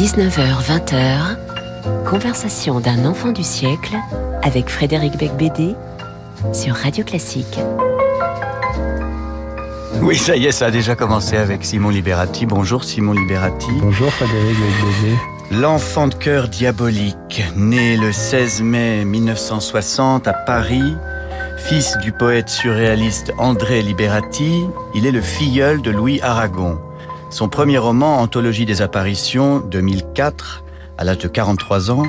19h-20h, conversation d'un enfant du siècle avec Frédéric Becbédé sur Radio Classique. Oui, ça y est, ça a déjà commencé avec Simon Liberati. Bonjour Simon Liberati. Bonjour Frédéric Becbédé. L'enfant de cœur diabolique, né le 16 mai 1960 à Paris, fils du poète surréaliste André Liberati, il est le filleul de Louis Aragon. Son premier roman, Anthologie des apparitions, 2004, à l'âge de 43 ans,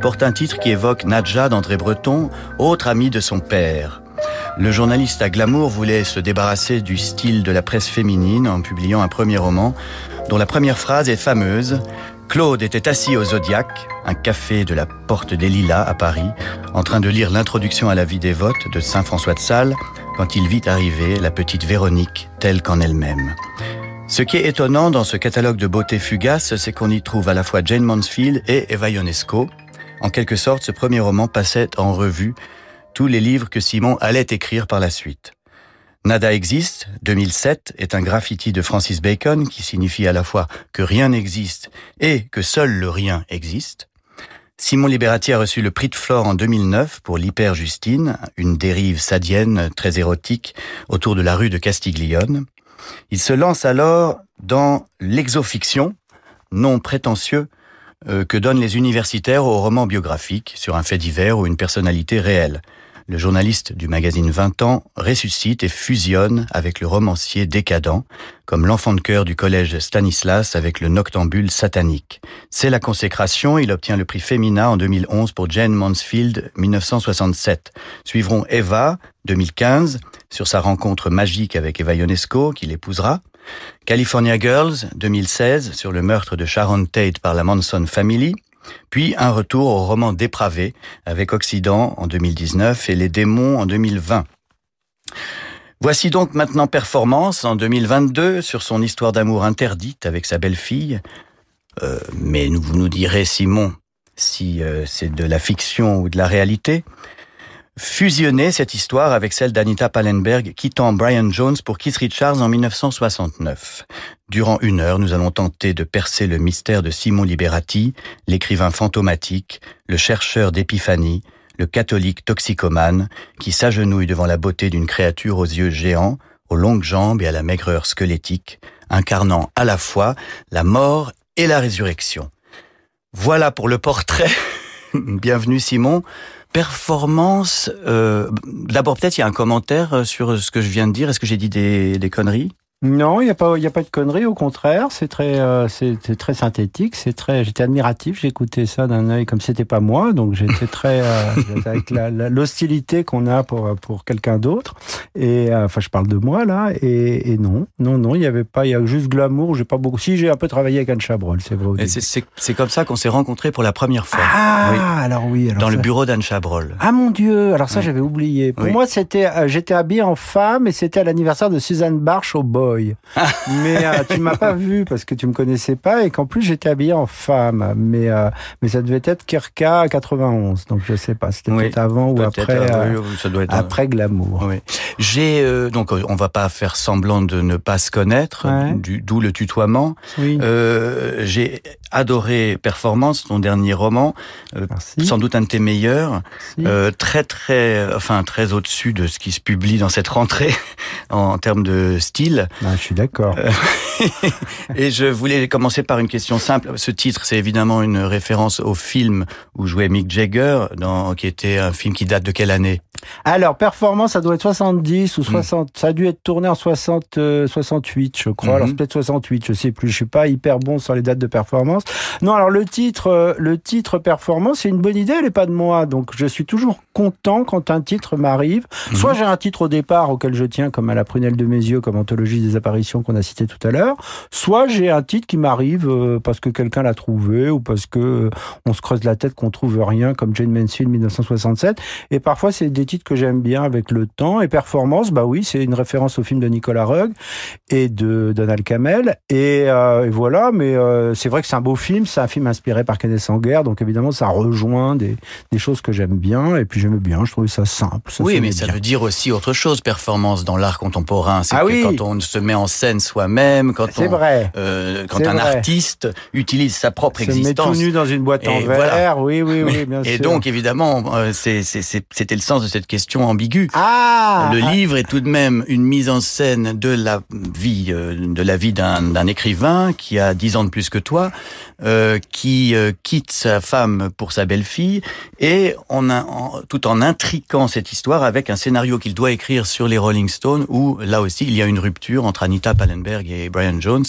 porte un titre qui évoque Nadja d'André Breton, autre ami de son père. Le journaliste à Glamour voulait se débarrasser du style de la presse féminine en publiant un premier roman dont la première phrase est fameuse. Claude était assis au Zodiac, un café de la Porte des Lilas à Paris, en train de lire l'introduction à la vie dévote de Saint François de Sales, quand il vit arriver la petite Véronique telle qu'en elle-même. Ce qui est étonnant dans ce catalogue de beauté fugace, c'est qu'on y trouve à la fois Jane Mansfield et Eva Ionesco. En quelque sorte, ce premier roman passait en revue tous les livres que Simon allait écrire par la suite. Nada existe, 2007, est un graffiti de Francis Bacon qui signifie à la fois que rien n'existe et que seul le rien existe. Simon Liberati a reçu le prix de Flore en 2009 pour l'Hyper-Justine, une dérive sadienne très érotique autour de la rue de Castiglione. Il se lance alors dans l'exofiction, non prétentieux, euh, que donnent les universitaires aux romans biographiques sur un fait divers ou une personnalité réelle. Le journaliste du magazine 20 ans ressuscite et fusionne avec le romancier décadent, comme l'enfant de cœur du collège Stanislas avec le noctambule satanique. C'est la consécration, il obtient le prix Femina en 2011 pour Jane Mansfield 1967. Suivront Eva 2015 sur sa rencontre magique avec Eva Ionesco qu'il épousera. California Girls 2016 sur le meurtre de Sharon Tate par la Manson Family. Puis un retour au roman dépravé avec Occident en 2019 et Les démons en 2020. Voici donc maintenant Performance en 2022 sur son histoire d'amour interdite avec sa belle-fille. Euh, mais vous nous direz, Simon, si euh, c'est de la fiction ou de la réalité fusionner cette histoire avec celle d'Anita Pallenberg quittant Brian Jones pour Keith Richards en 1969. Durant une heure, nous allons tenter de percer le mystère de Simon Liberati, l'écrivain fantomatique, le chercheur d'épiphanie, le catholique toxicomane, qui s'agenouille devant la beauté d'une créature aux yeux géants, aux longues jambes et à la maigreur squelettique, incarnant à la fois la mort et la résurrection. Voilà pour le portrait. Bienvenue Simon performance, euh, d'abord peut-être il y a un commentaire euh, sur ce que je viens de dire. Est-ce que j'ai dit des, des conneries? Non, il n'y a pas, il a pas de conneries. Au contraire, c'est très, euh, c'est très synthétique. C'est très, j'étais admiratif. J'écoutais ça d'un œil comme c'était pas moi, donc j'étais très euh, avec l'hostilité qu'on a pour pour quelqu'un d'autre. Et euh, enfin, je parle de moi là. Et, et non, non, non, il y avait pas. Il y a juste glamour. J'ai pas beaucoup. Si j'ai un peu travaillé avec Anne Chabrol, c'est vrai. C'est comme ça qu'on s'est rencontrés pour la première fois. Ah, oui. alors oui. Alors Dans le bureau d'Anne Chabrol. Ah mon Dieu. Alors ça, j'avais oublié. Pour moi, c'était, j'étais habillé en femme et c'était à l'anniversaire de Suzanne Barche au Mais euh, tu m'as pas vu parce que tu me connaissais pas et qu'en plus j'étais habillé en femme. Mais euh, mais ça devait être Kirka 91, donc je sais pas. C'était peut-être avant ou après. Euh, ça doit être après Glamour. Oui. J'ai donc on va pas faire semblant de ne pas se connaître, d'où le tutoiement. Oui. J'ai adoré Performance, ton dernier roman, sans doute un de tes meilleurs, très très enfin très au-dessus de ce qui se publie dans cette rentrée en termes de style. Ah, je suis d'accord. Euh, et je voulais commencer par une question simple. Ce titre, c'est évidemment une référence au film où jouait Mick Jagger, dans, qui était un film qui date de quelle année? Alors, Performance, ça doit être 70 ou 60. Hmm. Ça a dû être tourné en 60, 68, je crois. Alors, hmm. peut-être 68, je sais plus. Je suis pas hyper bon sur les dates de Performance. Non, alors le titre, euh, le titre Performance, c'est une bonne idée. Elle est pas de moi, donc je suis toujours content quand un titre m'arrive. Hmm. Soit j'ai un titre au départ auquel je tiens, comme à la prunelle de mes yeux, comme Anthologie des apparitions qu'on a citées tout à l'heure, soit j'ai un titre qui m'arrive euh, parce que quelqu'un l'a trouvé ou parce que euh, on se creuse la tête qu'on trouve rien, comme Jane Mansfield 1967. Et parfois, c'est des titres que j'aime bien avec le temps. Et Performance, bah oui, c'est une référence au film de Nicolas Rugg et de Donald Camel. Et, euh, et voilà, mais c'est vrai que c'est un beau film, c'est un film inspiré par Kenneth Anger, donc évidemment, ça rejoint des, des choses que j'aime bien. Et puis j'aime bien, je trouvais ça simple. oui, mais ça veut dire aussi autre chose, performance dans l'art contemporain. C'est ah que oui. quand on se met en scène soi-même, quand vrai. euh, quand un vrai. artiste utilise sa propre Se met existence. tout nu dans une boîte en Et verre. voilà. Oui, oui, oui, bien Et sûr. donc, évidemment, euh, c'était le sens de cette question ambiguë. ah, Le ah, livre est tout de même une mise en scène de la vie, euh, de la vie d'un d'un écrivain qui a dix ans de plus que toi, euh, qui euh, quitte sa femme pour sa belle-fille, et on a, en- tout en intriquant cette histoire avec un scénario qu'il doit écrire sur les Rolling Stones, où là aussi il y a une rupture entre Anita Pallenberg et Brian Jones.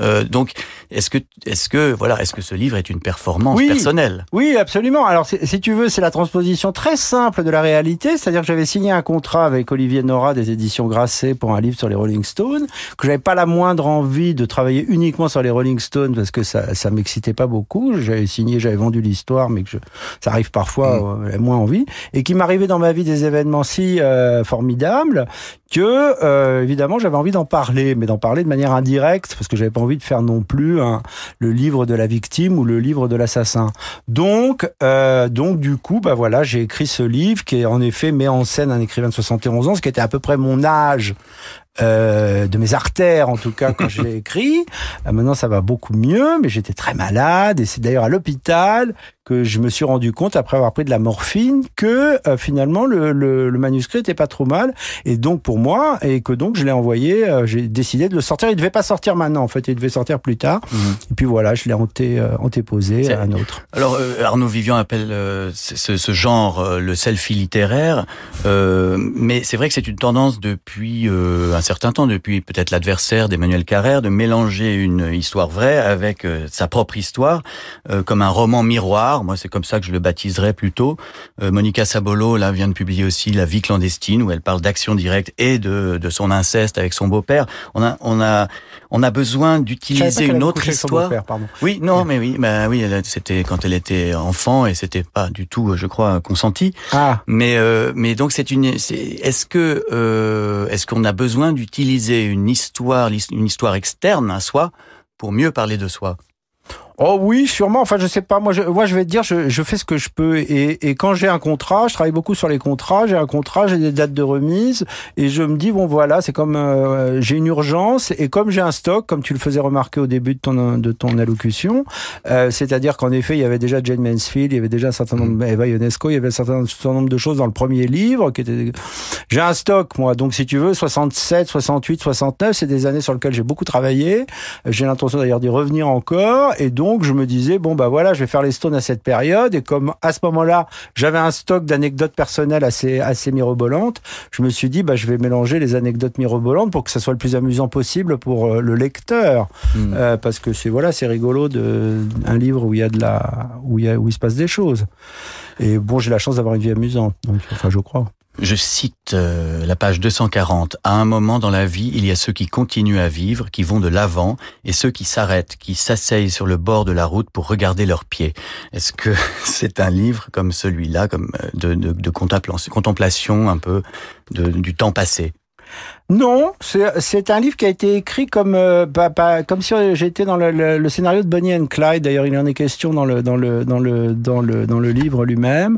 Euh, donc, est-ce que, est-ce que, voilà, est-ce que ce livre est une performance Oui. personnelle? Oui, absolument. Alors, si si tu veux, c'est la transposition très simple de la réalité. C'est-à-dire que j'avais signé un contrat avec Olivier Nora des éditions Grasset pour un livre sur les Rolling Stones, que j'avais pas la moindre envie de travailler uniquement sur les Rolling Stones parce que ça, ça m'excitait pas beaucoup. J'avais signé, j'avais vendu l'histoire, mais que je, ça arrive parfois, euh, moins envie. Et qui m'arrivait dans ma vie des événements si euh, formidables que, euh, évidemment, j'avais envie d'en parler, mais d'en parler de manière indirecte parce que j'avais pas envie de faire non plus un, le livre de la victime ou le livre de l'assassin. Donc, euh, donc du coup, bah voilà, j'ai écrit ce livre qui est en effet met en scène un écrivain de 71 ans, ce qui était à peu près mon âge. euh, de mes artères en tout cas quand je l'ai écrit. Euh, maintenant ça va beaucoup mieux, mais j'étais très malade et c'est d'ailleurs à l'hôpital que je me suis rendu compte après avoir pris de la morphine que euh, finalement le, le, le manuscrit était pas trop mal et donc pour moi et que donc je l'ai envoyé, euh, j'ai décidé de le sortir. Il devait pas sortir maintenant en fait, il devait sortir plus tard. Et puis voilà, je l'ai anté, euh, antéposé à un autre. Alors Arnaud Vivian appelle ce, genre le selfie littéraire, mais c'est vrai que c'est une tendance depuis un certain temps, depuis peut-être l'adversaire d'Emmanuel Carrère, de mélanger une histoire vraie avec sa propre histoire, comme un roman miroir. Moi, c'est comme ça que je le baptiserais plutôt. Euh, Monica Sabolo là vient de publier aussi La vie clandestine, où elle parle d'action directe et de, de son inceste avec son beau-père. On a, on a, on a besoin d'utiliser une autre histoire. Oui, non, mais oui, bah oui, c'était quand elle était enfant et c'était pas du tout, je crois, consenti. Ah, Mais euh, mais donc c'est une, est-ce que euh, est-ce qu'on a besoin d'utiliser une histoire, une histoire externe à soi pour mieux parler de soi? Oh oui, sûrement. Enfin, je sais pas. Moi, je, moi, je vais te dire, je, je fais ce que je peux. Et, et quand j'ai un contrat, je travaille beaucoup sur les contrats. J'ai un contrat, j'ai des dates de remise, et je me dis bon voilà, c'est comme euh, j'ai une urgence, et comme j'ai un stock, comme tu le faisais remarquer au début de ton de ton allocution, euh, c'est-à-dire qu'en effet, il y avait déjà Jane Mansfield, il y avait déjà un certain nombre, Eva Ionesco, il y avait un certain, certain nombre de choses dans le premier livre qui était. J'ai un stock, moi. Donc, si tu veux, 67, 68, 69, c'est des années sur lesquelles j'ai beaucoup travaillé. J'ai l'intention d'ailleurs d'y revenir encore. Et donc, je me disais, bon, bah voilà, je vais faire les Stones à cette période. Et comme à ce moment-là, j'avais un stock d'anecdotes personnelles assez, assez mirobolantes, je me suis dit, bah, je vais mélanger les anecdotes mirobolantes pour que ça soit le plus amusant possible pour euh, le lecteur. Hmm. Euh, parce que c'est, voilà, c'est rigolo de, un livre où il y a de la, où il y a, où il se passe des choses. Et bon, j'ai la chance d'avoir une vie amusante. Donc, enfin, je crois. Je cite euh, la page 240. À un moment dans la vie, il y a ceux qui continuent à vivre, qui vont de l'avant, et ceux qui s'arrêtent, qui s'asseyent sur le bord de la route pour regarder leurs pieds. Est-ce que c'est un livre comme celui-là, comme euh, de, contemplation, un peu du temps passé? Non, c'est un livre qui a été écrit comme pas- pas- comme si j'étais dans le, le- le scénario de Bonnie and Clyde. D'ailleurs, il en est question dans le dans le dans le dans le dans le livre lui-même.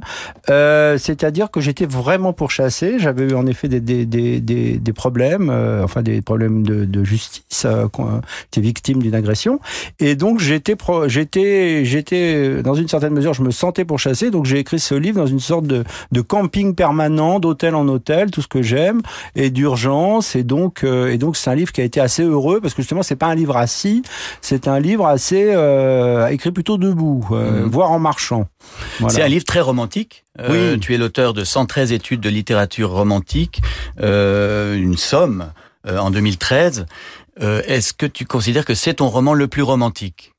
Euh, C'est-à-dire que j'étais vraiment pourchassé. J'avais eu en effet des des des des, des problèmes, euh, enfin des problèmes de, de justice. Euh, j'étais victime d'une agression, et donc j'étais j'étais j'étais dans une certaine mesure, je me sentais pourchassé. Donc j'ai écrit ce livre dans une sorte de de camping permanent, d'hôtel en hôtel, tout ce que j'aime, et d'urgence. Et donc, euh, et donc, c'est un livre qui a été assez heureux parce que justement, c'est pas un livre assis, c'est un livre assez euh, écrit plutôt debout, euh, Mhm. voire en marchant. Voilà. C'est un livre très romantique. Euh, Oui. Tu es l'auteur de 113 études de littérature romantique, euh, une somme euh, en 2013. Euh, Est-ce que tu considères que c'est ton roman le plus romantique?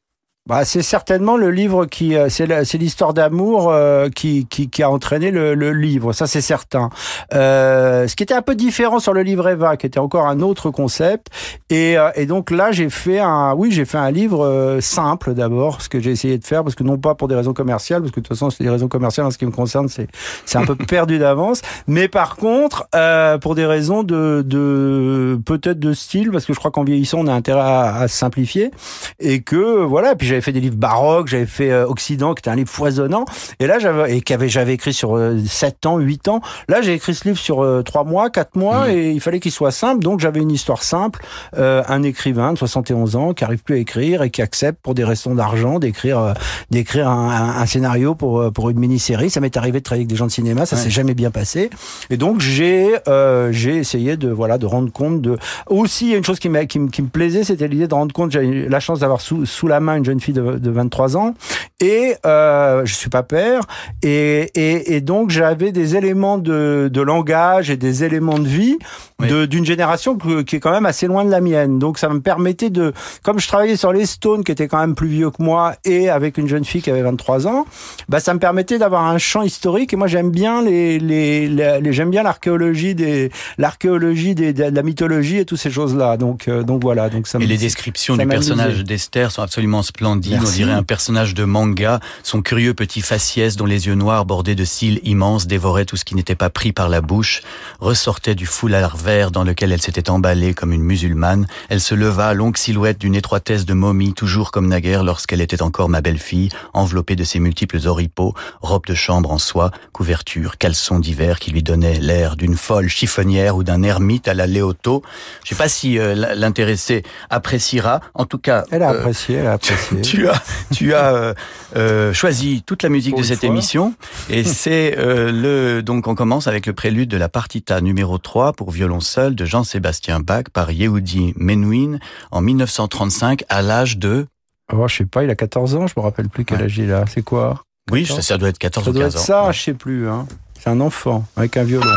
Bah, c'est certainement le livre qui, euh, c'est la- c'est l'histoire d'amour euh, qui, qui, qui a entraîné le, le livre, ça c'est certain. Euh, ce qui était un peu différent sur le livre Eva, qui était encore un autre concept. Et, euh, et donc là, j'ai fait un, oui, j'ai fait un livre euh, simple d'abord, ce que j'ai essayé de faire, parce que non pas pour des raisons commerciales, parce que de toute façon, c'est des raisons commerciales en ce qui me concerne, c'est c'est un peu perdu d'avance. Mais par contre, euh, pour des raisons de, de peut-être de style, parce que je crois qu'en vieillissant, on a intérêt à, à simplifier, et que voilà. Puis j'avais fait des livres baroques, j'avais fait Occident, qui était un livre foisonnant. Et là, j'avais et qu'avait j'avais écrit sur 7 ans, 8 ans. Là, j'ai écrit ce livre sur 3 mois, 4 mois, mmh. et il fallait qu'il soit simple. Donc, j'avais une histoire simple. un écrivain de 71 ans qui arrive plus à écrire et qui accepte pour des raisons d'argent d'écrire d'écrire un, un, scénario pour pour une mini-série. Ça m'est arrivé de travailler avec des gens de cinéma, ça s'est jamais bien passé. Et donc j'ai euh, j'ai essayé de voilà de rendre compte de aussi il y a une chose qui, qui, qui me plaisait, c'était l'idée de rendre compte. J'ai eu la chance d'avoir sous, sous la main une jeune fille de, de 23 ans et euh, je suis pas père et, et, et donc j'avais des éléments de, de langage et des éléments de vie d'une génération qui est quand même assez loin de la mienne. Donc ça me permettait de, comme je travaillais sur les Stones qui étaient quand même plus vieux que moi et avec une jeune fille qui avait 23 ans, bah ça me permettait d'avoir un champ historique. Et moi j'aime bien les, les, les, j'aime bien l'archéologie des l'archéologie des, de la mythologie et toutes ces choses là. Donc euh, donc voilà. Donc ça. Et les descriptions du personnage d'Esther sont absolument splendides. On dirait un personnage de manga. Son curieux petit faciès dont les yeux noirs bordés de cils immenses dévoraient tout ce qui n'était pas pris par la bouche ressortait du foulard vert dans lequel elle s'était emballée comme une musulmane, elle se leva, longue silhouette d'une étroitesse de momie, toujours comme naguère lorsqu'elle était encore ma belle-fille, enveloppée de ses multiples oripeaux, robe de chambre en soie, couverture, caleçon d'hiver qui lui donnait l'air d'une folle chiffonnière ou d'un ermite à la Léoto. Je sais pas si euh, l'intéressé appréciera. En tout cas, elle a euh, apprécié, elle a apprécié. Tu, as, tu as euh, choisi toute la musique de cette émission et c'est le donc on commence avec le prélude de la partita numéro 3 pour violon seul de Jean-Sébastien Bach par Yehudi Menuhin en 1935 à l'âge de... Oh, je sais pas, il a 14 ans, je me rappelle plus quel âge il a. C'est quoi? Oui, ça, doit être 14 ou 15 ans. Ça doit être ça, je sais plus. Hein. C'est un enfant avec un violon.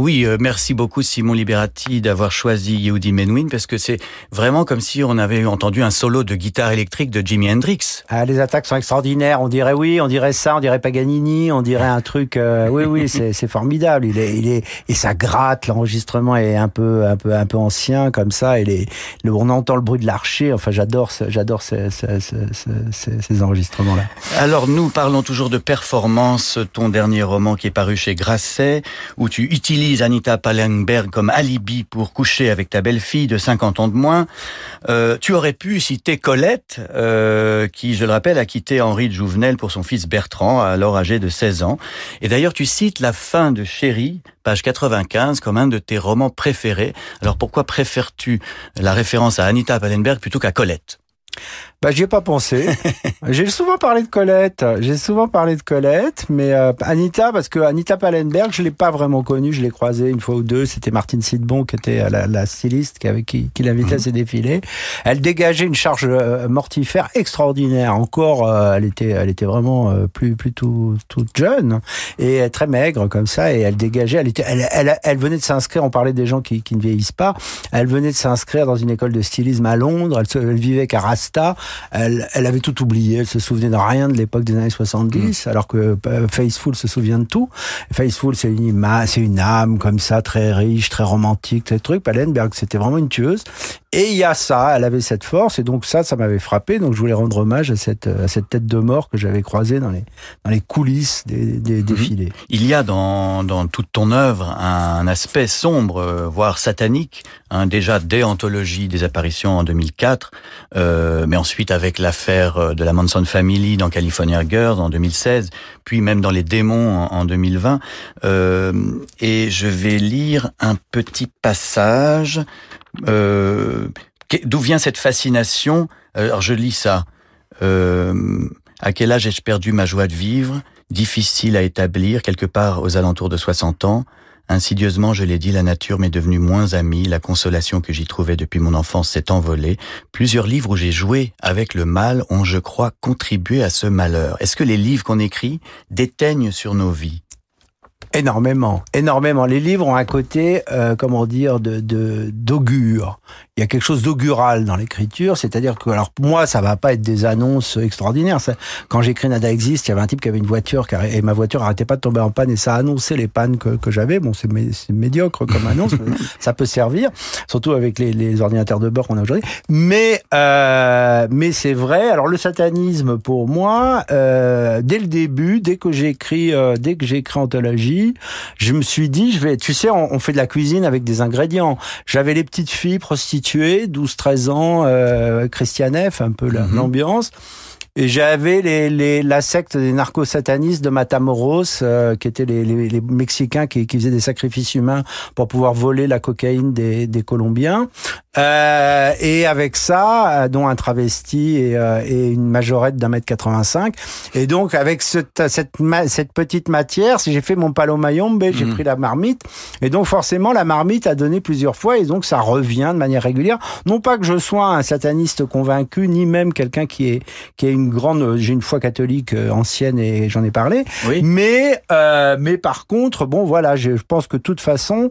Oui, euh, merci beaucoup Simon Liberati d'avoir choisi Yehudi Menuhin parce que c'est vraiment comme si on avait entendu un solo de guitare électrique de Jimi Hendrix. Ah, les attaques sont extraordinaires. On dirait oui, on dirait ça, on dirait Paganini, on dirait un truc. Euh, oui, oui, c'est formidable. Il est, il est et ça gratte. L'enregistrement est un peu, un peu, un peu ancien comme ça. Et les, le, on entend le bruit de l'archer. Enfin, j'adore, j'adore ces, ces, ces, ces enregistrements-là. Alors nous parlons toujours de performance. Ton dernier roman qui est paru chez Grasset, où tu utilises Anita Pallenberg comme alibi pour coucher avec ta belle-fille de 50 ans de moins. Euh, tu aurais pu citer Colette, euh, qui, je le rappelle, a quitté Henri de Jouvenel pour son fils Bertrand, alors âgé de 16 ans. Et d'ailleurs, tu cites la fin de Chérie, page 95, comme un de tes romans préférés. Alors pourquoi préfères-tu la référence à Anita Pallenberg plutôt qu'à Colette? Bah, j'y ai pas pensé. j'ai souvent parlé de Colette. J'ai souvent parlé de Colette, mais euh, Anita, parce que Anita Pallenberg, je l'ai pas vraiment connue. Je l'ai croisée une fois ou deux. C'était Martine Sidbon qui était la, la styliste qui, avait, qui, qui l'invitait à mhm. ses défilés. Elle dégageait une charge euh, mortifère extraordinaire. Encore, euh, elle était, elle était vraiment plus, plus tout, toute jeune et très maigre comme ça. Et elle dégageait. Elle était, elle, elle, elle venait de s'inscrire. On parlait des gens qui, qui ne vieillissent pas. Elle venait de s'inscrire dans une école de stylisme à Londres. Elle, elle vivait qu'à Rasta. Elle, elle, avait tout oublié, elle se souvenait de rien de l'époque des années 70, mm. alors que euh, Faithful se souvient de tout. Faithful, c'est une, c'est une âme comme ça, très riche, très romantique, très truc. Pallenberg, c'était vraiment une tueuse. Et il y a ça, elle avait cette force, et donc ça, ça m'avait frappé. Donc je voulais rendre hommage à cette, à cette tête de mort que j'avais croisée dans les, dans les coulisses des, des mhm. défilés. Il y a dans, dans toute ton œuvre un aspect sombre, euh, voire satanique, hein, déjà dès Anthologie des apparitions en 2004, euh, mais ensuite avec l'affaire euh, de la Manson Family dans California Girls en 2016, puis même dans Les Démons en, en 2020. Euh, et je vais lire un petit passage. Euh, d'où vient cette fascination? Euh, Alors je lis ça. Euh, à quel âge ai-je perdu ma joie de vivre? Difficile à établir, quelque part aux alentours de 60 ans. Insidieusement, je l'ai dit, la nature m'est devenue moins amie, la consolation que j'y trouvais depuis mon enfance s'est envolée. Plusieurs livres où j'ai joué avec le mal ont, je crois, contribué à ce malheur. Est-ce que les livres qu'on écrit déteignent sur nos vies? Énormément, énormément. Les livres ont un côté, euh, comment dire, de d'augure il y a quelque chose d'augural dans l'écriture, c'est-à-dire que, alors moi, ça va pas être des annonces extraordinaires. quand j'écris Nada existe, il y avait un type qui avait une voiture et ma voiture arrêtait pas de tomber en panne et ça annonçait les pannes que, que j'avais. Bon, c'est médiocre comme annonce, mais ça peut servir, surtout avec les, les ordinateurs de bord qu'on a aujourd'hui. Mais euh, mais c'est vrai. Alors le satanisme pour moi, euh, dès le début, dès que j'écris, euh, dès que j'ai écrit anthologie, je me suis dit, je vais, tu sais, on, on fait de la cuisine avec des ingrédients. J'avais les petites filles prostituées 12-13 ans, euh, Christianef, un peu mhm. l'ambiance. Et j'avais les, les, la secte des narcosatanistes de Matamoros, euh, qui étaient les, les, les Mexicains qui, qui, faisaient des sacrifices humains pour pouvoir voler la cocaïne des, des Colombiens. Euh, et avec ça, euh, dont un travesti et, euh, et une majorette d'un mètre 85. Et donc, avec cette, cette, cette petite matière, si j'ai fait mon palomayombe, j'ai mhm. pris la marmite. Et donc, forcément, la marmite a donné plusieurs fois. Et donc, ça revient de manière régulière. Non pas que je sois un sataniste convaincu, ni même quelqu'un qui est, qui est une grande, j'ai une foi catholique ancienne et j'en ai parlé. Oui. Mais, euh, mais par contre, bon, voilà, je pense que de toute façon,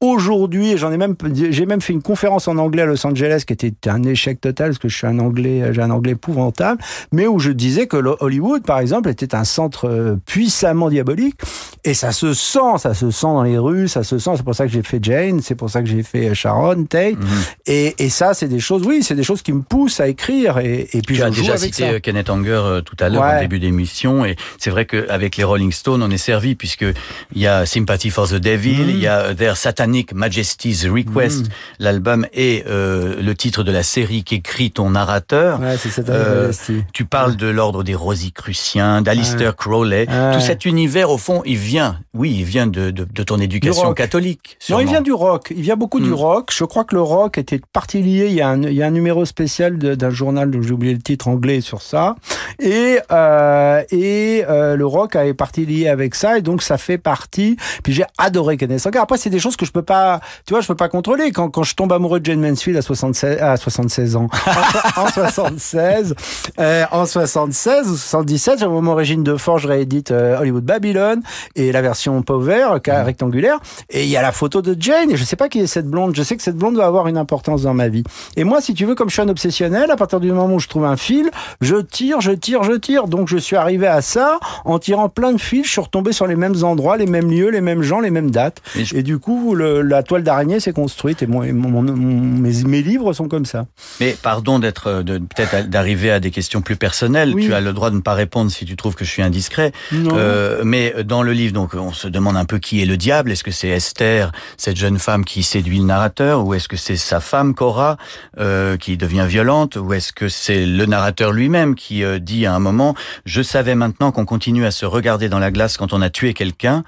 Aujourd'hui, j'en ai même, j'ai même fait une conférence en anglais à Los Angeles qui était un échec total parce que je suis un anglais, j'ai un anglais épouvantable, mais où je disais que Hollywood, par exemple, était un centre euh, puissamment diabolique et ça se sent, ça se sent dans les rues, ça se sent. C'est pour ça que j'ai fait Jane, c'est pour ça que j'ai fait euh, Sharon Tate, mhm. et, et, ça, c'est des choses, oui, c'est des choses qui me poussent à écrire et, et puis as déjà cité euh, Kenneth Anger tout à l'heure au début d'émission et c'est vrai qu'avec les Rolling Stones, on est servi puisque il y a Sympathy for the Devil, mhm. il y a Their Satan Majesty's Request, mm. l'album et euh, le titre de la série qu'écrit ton narrateur. Ouais, euh, tu parles de l'ordre des Rosicruciens, d'Alistair Crowley. Tout cet univers, au fond, il vient, oui, il vient de, de, de ton éducation catholique. Non, il vient du rock. Il vient beaucoup du mm. rock. Je crois que le rock était partie lié. Il y a un, il y a un numéro spécial d'un journal dont j'ai oublié le titre anglais sur ça. Et, euh, et le rock est partie lié avec ça. Et donc, ça fait partie. Puis j'ai adoré Kenneth Après, c'est des choses que je peux peux pas, tu vois, je peux pas contrôler. Quand, quand je tombe amoureux de Jane Mansfield à 76, à 76 ans, en, 76, euh, en 76 ou 77, au moment Régine de Forge réédite euh, Hollywood Babylon et la version pauvre, mmh. rectangulaire, et il y a la photo de Jane, et je sais pas qui est cette blonde. Je sais que cette blonde va avoir une importance dans ma vie. Et moi, si tu veux, comme je suis un obsessionnel, à partir du moment où je trouve un fil, je tire, je tire, je tire. Donc je suis arrivé à ça en tirant plein de fils. Je suis retombé sur les mêmes endroits, les mêmes lieux, les mêmes gens, les mêmes dates. Et, du coup, la toile d'araignée s'est construite et, mon, mes, livres sont comme ça. Mais pardon d'être, de, peut-être d'arriver à des questions plus personnelles. Tu as le droit de ne pas répondre si tu trouves que je suis indiscret. Euh, mais dans le livre, donc, on se demande un peu qui est le diable. Est-ce que c'est Esther, cette jeune femme qui séduit le narrateur, ou est-ce que c'est sa femme Cora euh, qui devient violente, ou est-ce que c'est le narrateur lui-même qui euh, dit à un moment je savais maintenant qu'on continue à se regarder dans la glace quand on a tué quelqu'un.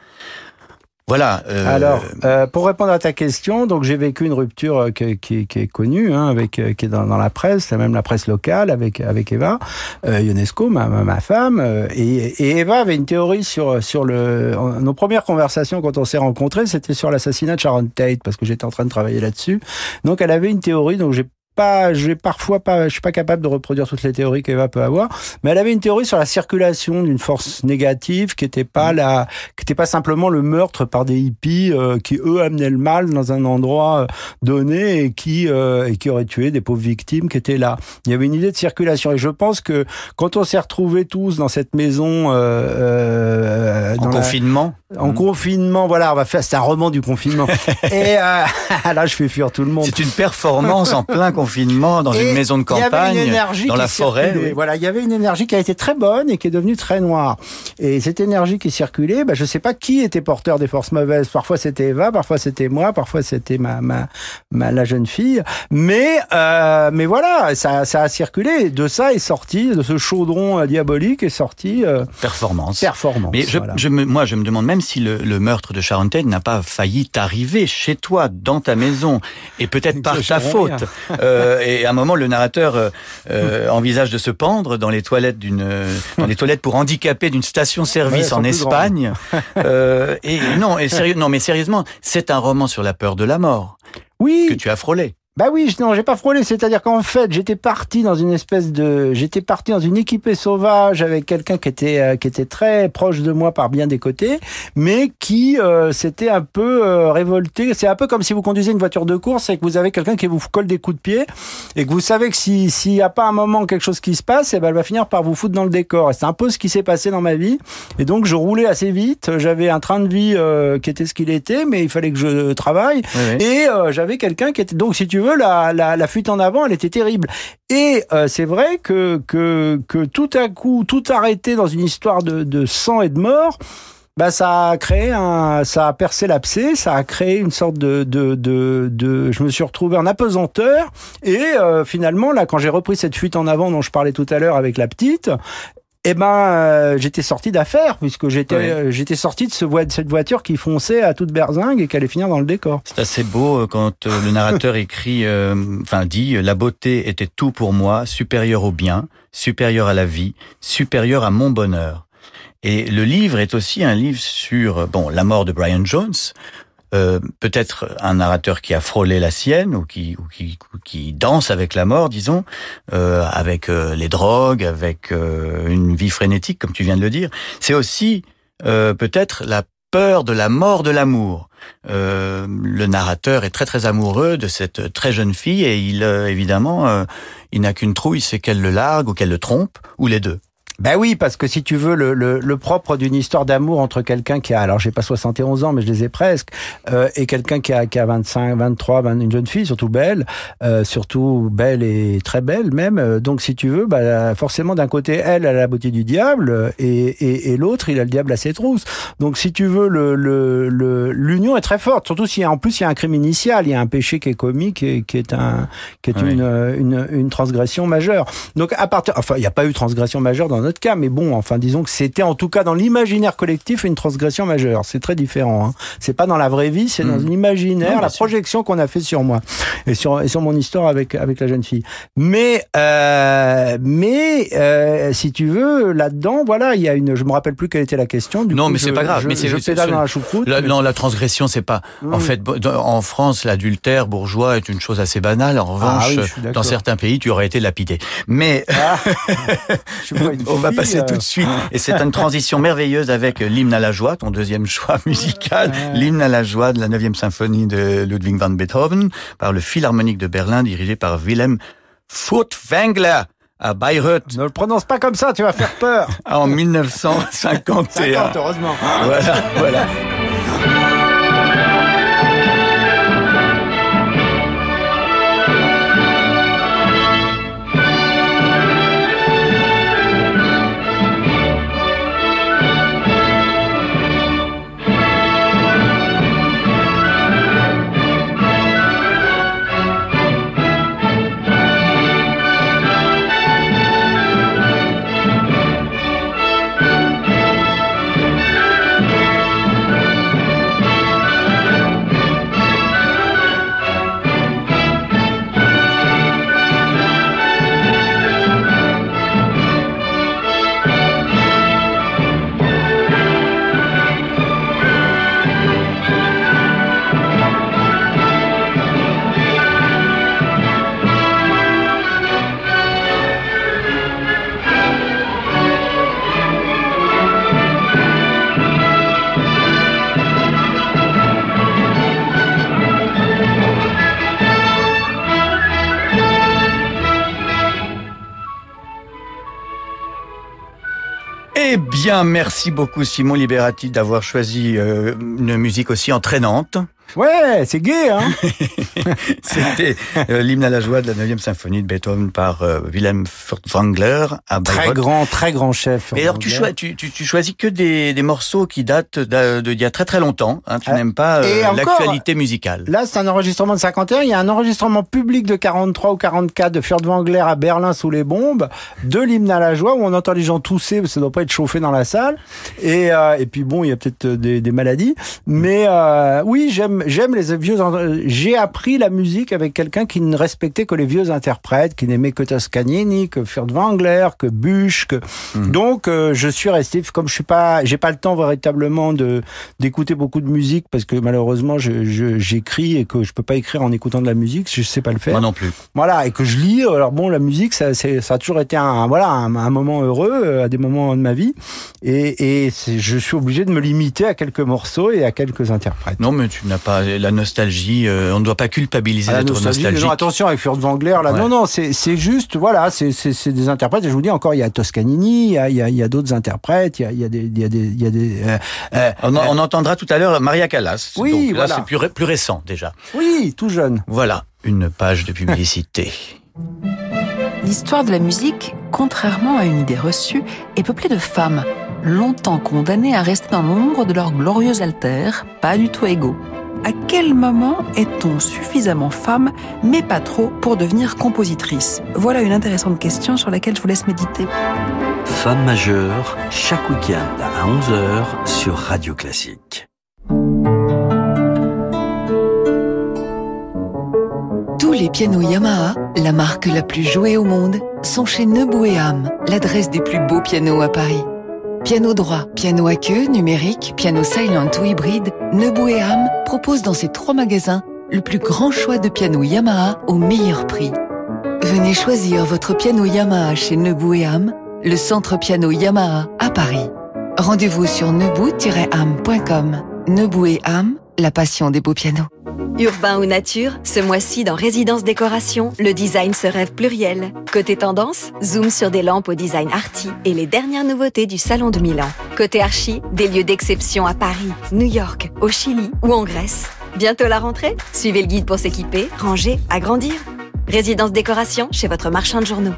Voilà. Euh... Alors, euh, pour répondre à ta question, donc j'ai vécu une rupture euh, qui, qui, qui est connue, hein, avec euh, qui est dans, dans la presse, même la presse locale, avec avec Eva euh, Ionesco, ma, ma, femme, et, et, Eva avait une théorie sur sur le. Nos premières conversations quand on s'est rencontrés, c'était sur l'assassinat de Sharon Tate, parce que j'étais en train de travailler là-dessus. Donc, elle avait une théorie, donc j'ai pas, j'ai parfois pas, je suis pas capable de reproduire toutes les théories qu'Eva peut avoir, mais elle avait une théorie sur la circulation d'une force négative qui était pas la, qui était pas simplement le meurtre par des hippies euh, qui eux amenaient le mal dans un endroit euh, donné et qui euh, et qui auraient tué des pauvres victimes qui étaient là. Il y avait une idée de circulation et je pense que quand on s'est retrouvés tous dans cette maison euh, en confinement, en mmh. confinement, voilà, on va faire, c'est un roman du confinement. et là, je fais fuir tout le monde. C'est une performance en plein confinement, dans une maison de campagne, dans la forêt. Voilà, il y avait une énergie qui a été très bonne et qui est devenue très noire. Et cette énergie qui circulait, bah, je sais pas qui était porteur des forces mauvaises. Parfois c'était Eva, parfois c'était moi, parfois c'était ma, ma, ma, la jeune fille. Mais euh, mais voilà, ça, ça a circulé. De ça est sorti, de ce chaudron euh, diabolique est sorti euh, performance. Performance. Mais je, je me, moi, je me demande même si le, le meurtre de Sharon Tate n'a pas failli t'arriver chez toi, dans ta maison, et peut-être par ta faute. Euh, et à un moment, le narrateur euh, euh, envisage de se pendre dans les toilettes d'une, dans les toilettes pour handicapés d'une station-service en Espagne. et non, et sérieux, non, mais sérieusement, c'est un roman sur la peur de la mort. Oui. Que tu as frôlé. Bah oui, non, j'ai pas frôlé. C'est-à-dire qu'en fait, j'étais parti dans une espèce de, j'étais parti dans une équipée sauvage avec quelqu'un qui était euh, qui était très proche de moi par bien des côtés, mais qui euh, s'était un peu euh, révolté. C'est un peu comme si vous conduisez une voiture de course et que vous avez quelqu'un qui vous colle des coups de pied et que vous savez que si s'il y a pas un moment quelque chose qui se passe, et eh ben elle va finir par vous foutre dans le décor. Et c'est un peu ce qui s'est passé dans ma vie. Et donc je roulais assez vite. J'avais un train de vie qui était ce qu'il était, mais il fallait que je travaille. Et j'avais quelqu'un qui était donc si tu veux, la, la, fuite en avant, elle était terrible. Et euh, c'est vrai que, que, tout à coup, tout arrêté dans une histoire de, de sang et de mort, bah ça a créé un, ça a percé l'abcès, ça a créé une sorte de, de, de, de, je me suis retrouvé en apesanteur et euh, finalement là, quand j'ai repris cette fuite en avant dont je parlais tout à l'heure avec la petite, eh ben, euh, j'étais sorti d'affaire puisque j'étais euh, j'étais sorti de, ce de cette voiture qui fonçait à toute berzingue et qui allait finir dans le décor. C'est assez beau euh, quand le narrateur écrit, enfin dit, la beauté était tout pour moi, supérieure au bien, supérieure à la vie, supérieure à mon bonheur. Et le livre est aussi un livre sur bon la mort de Brian Jones, euh, peut-être un narrateur qui a frôlé la sienne ou qui, ou qui, qui danse avec la mort, disons, euh, avec euh, les drogues, avec une vie frénétique, comme tu viens de le dire. C'est aussi peut-être la peur de la mort de l'amour. le narrateur est très très amoureux de cette très jeune fille et il évidemment il n'a qu'une trouille, c'est qu'elle le largue ou qu'elle le trompe ou les deux. Ben oui, parce que si tu veux, le, le, le propre d'une histoire d'amour entre quelqu'un qui a, alors j'ai pas 71 ans, mais je les ai presque, euh, et quelqu'un qui a, qui a 25, 23, 20, une jeune fille, surtout belle, euh, surtout belle et très belle même. Euh, donc si tu veux, bah, forcément d'un côté, elle, a la beauté du diable, et, et, et l'autre, il a le diable à ses trousses. Donc si tu veux, le l'union est très forte, surtout si en plus il y a un crime initial, il y a un péché qui est commis, qui est, qui est, un, qui est une, une, une, transgression majeure. Donc à partir, enfin, il n'y a pas eu transgression majeure dans notre notre cas, mais bon, enfin, disons que c'était en tout cas dans l'imaginaire collectif une transgression majeure. C'est très différent. Hein. C'est pas dans la vraie vie, c'est dans hmm. l'imaginaire, la projection qu'on a fait sur moi et sur, et sur mon histoire avec, avec la jeune fille. Mais, euh, mais euh, si tu veux, là-dedans, voilà, il y a une. Je me rappelle plus quelle était la question. Du non, mais c'est pas grave. mais c'est je dans la choucroute. Non, la transgression, c'est pas. En fait, en France, l'adultère bourgeois est une chose assez banale. En ah revanche, dans certains pays, tu aurais été lapidé. Mais ah. on va passer euh. tout de suite. Et c'est une transition merveilleuse avec l'hymne à la joie, ton deuxième choix musical, l'hymne à la joie de la 9e symphonie de Ludwig van Beethoven, par le Philharmonique de Berlin, dirigé par Wilhelm Furtwängler à Bayreuth. Ne le prononce pas comme ça, tu vas faire peur. en 1951. 50, heureusement. Voilà, voilà. Bien, merci beaucoup Simon Liberati d'avoir choisi euh, une musique aussi entraînante. Ouais, c'est gay, hein C'était euh, l'hymne à la joie de la 9e symphonie de Beethoven par euh, Wilhelm Furtwängler à Bayreuth. Très grand, très grand chef. Et alors, tu, tu, tu, choisis que des, des morceaux qui datent d'il y a très très longtemps. Hein. Tu ah, n'aimes pas euh, l'actualité musicale. Là, c'est un enregistrement de 51. Il y a un enregistrement public de 43 ou 44 de Furtwängler à Berlin sous les bombes, de l'hymne à la joie où on entend les gens tousser, parce que ça doit pas être chauffé dans la salle. Et, et puis bon, il y a peut-être des, des maladies. Mais oui, j'aime j'aime les vieux. J'ai appris la musique avec quelqu'un qui ne respectait que les vieux interprètes, qui n'aimait que Toscanini, que Furtwängler, que Busch. Que... Hmm. Donc euh, je suis resté comme je suis pas, j'ai pas le temps véritablement de d'écouter beaucoup de musique parce que malheureusement j'écris et que je peux pas écrire en écoutant de la musique, je sais pas le faire. Moi non plus. Voilà et que je lis. Alors bon, la musique ça, ça a toujours été un voilà un, un, moment heureux euh, à des moments de ma vie et, et je suis obligé de me limiter à quelques morceaux et à quelques interprètes. Non mais tu n'as pas la nostalgie, euh, on ne doit pas culpabiliser ah, d'être nostalgique. Non, attention avec Furtwängler, là. Non, non, c'est juste, voilà, c'est des interprètes. Et je vous dis encore, il y a Toscanini, il y a, il y a, d'autres interprètes, il y a, il y a des, il y a des, il y a des euh, euh, on, on, entendra tout à l'heure Maria Callas. Oui, Donc, là, c'est plus, plus récent déjà. Oui, tout jeune. Voilà, une page de publicité. L'histoire de la musique, contrairement à une idée reçue, est peuplée de femmes, longtemps condamnées à rester dans l'ombre de leurs glorieux altères, pas du tout égaux à quel moment est-on suffisamment femme, mais pas trop, pour devenir compositrice? Voilà une intéressante question sur laquelle je vous laisse méditer. Femme majeure, chaque week-end à 11h sur Radio Classique. Tous les pianos Yamaha, la marque la plus jouée au monde, sont chez Nebou l'adresse des plus beaux pianos à Paris. Piano droit, piano à queue, numérique, piano silent ou hybride, Nebou et Ham propose dans ces trois magasins le plus grand choix de pianos Yamaha au meilleur prix. Venez choisir votre piano Yamaha chez Nebou et Ham, le centre piano Yamaha à Paris. Rendez-vous sur nebou-am.com. Nebou et Ham, la passion des beaux pianos. Urbain ou nature, ce mois-ci dans Résidence Décoration, le design se rêve pluriel. Côté tendance, zoom sur des lampes au design arty et les dernières nouveautés du Salon de Milan. Côté archi, des lieux d'exception à Paris, New York, au Chili ou en Grèce. Bientôt la rentrée? Suivez le guide pour s'équiper, ranger, agrandir. Résidence Décoration chez votre marchand de journaux.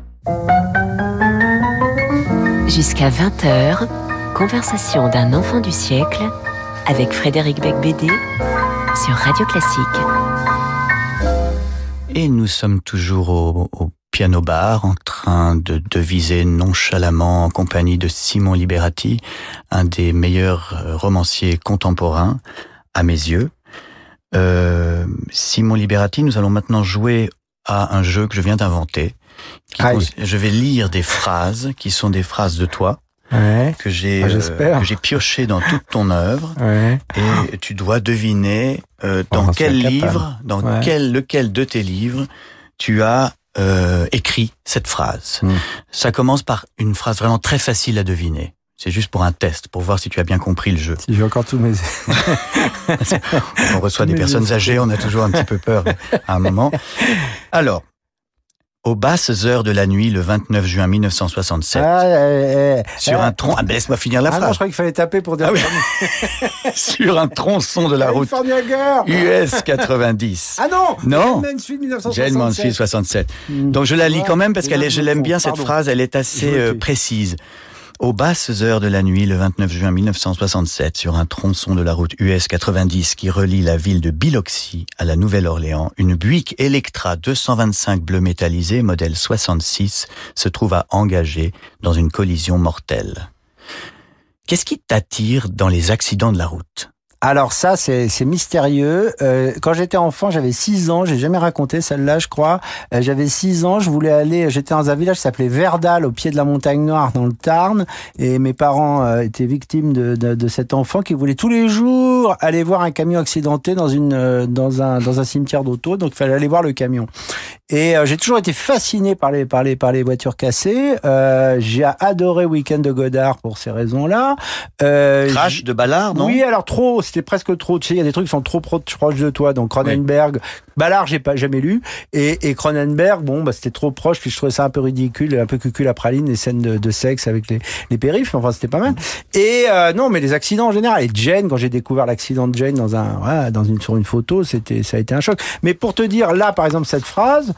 Jusqu'à 20h, conversation d'un enfant du siècle avec Frédéric Becbédé sur Radio Classique. Et nous sommes toujours au, piano-bar en train de deviser nonchalamment en compagnie de Simon Liberati, un des meilleurs euh, romanciers contemporains à mes yeux. Euh, Simon Liberati, nous allons maintenant jouer à un jeu que je viens d'inventer. Je vais lire des phrases qui sont des phrases de toi. Que j'ai ah, euh, que j'ai pioché dans toute ton œuvre et tu dois deviner euh, dans quel livre, dans quel lequel de tes livres tu as euh, écrit cette phrase. Hmm. Ça commence par une phrase vraiment très facile à deviner. C'est juste pour un test, pour voir si tu as bien compris le jeu. Si j'ai encore tous mes... on reçoit des personnes âgées, on a toujours un petit peu peur à un moment. Alors, aux basses heures de la nuit, le 29 juin 1967, ah, eh, eh, sur un tronc... Ah, ben, laisse-moi finir la ah phrase. je croyais qu'il fallait taper pour dire... Ah sur un tronçon de la route US 90. Ah non Non Mansfield 1967. Jane Mansfield 67. Hmm. Donc je la lis quand même parce est, je l'aime bien cette phrase, elle est assez euh, précise. Aux basses heures de la nuit, le 29 juin 1967, sur un tronçon de la route US 90 qui relie la ville de Biloxi à la Nouvelle-Orléans, une Buick Electra 225 bleu métallisé, modèle 66, se trouva engagée dans une collision mortelle. Qu'est-ce qui t'attire dans les accidents de la route? Alors ça, c'est mystérieux. Euh, quand j'étais enfant, j'avais 6 ans, j'ai jamais raconté celle-là, je crois. Euh, j'avais 6 ans, je voulais aller, j'étais dans un village qui s'appelait Verdal, au pied de la montagne Noire, dans le Tarn, et mes parents euh, étaient victimes de, de, de, cet enfant qui voulait tous les jours aller voir un camion accidenté dans une euh, dans un dans un cimetière d'auto, donc il fallait aller voir le camion. Et j'ai toujours été fasciné par les par les par les voitures cassées. j'ai adoré Weekend de Godard pour ces raisons-là. Crash de Ballard, non? Oui, alors trop c'était presque trop. Tu sais, il y a des trucs qui sont trop proches de toi. Donc Cronenberg, Ballard, j'ai pas jamais lu, et, et Cronenberg, bon, bah c'était trop proche. Puis je trouvais ça un peu ridicule, un peu cucul à praline, les scènes de, de sexe avec les, les périphes. Enfin, c'était pas mal. Et euh, non, mais les accidents en général. Et Jane, quand j'ai découvert l'accident de Jane dans un, ouais, dans une sur une photo, c'était, ça a été un choc. Mais pour te dire là, par exemple, cette phrase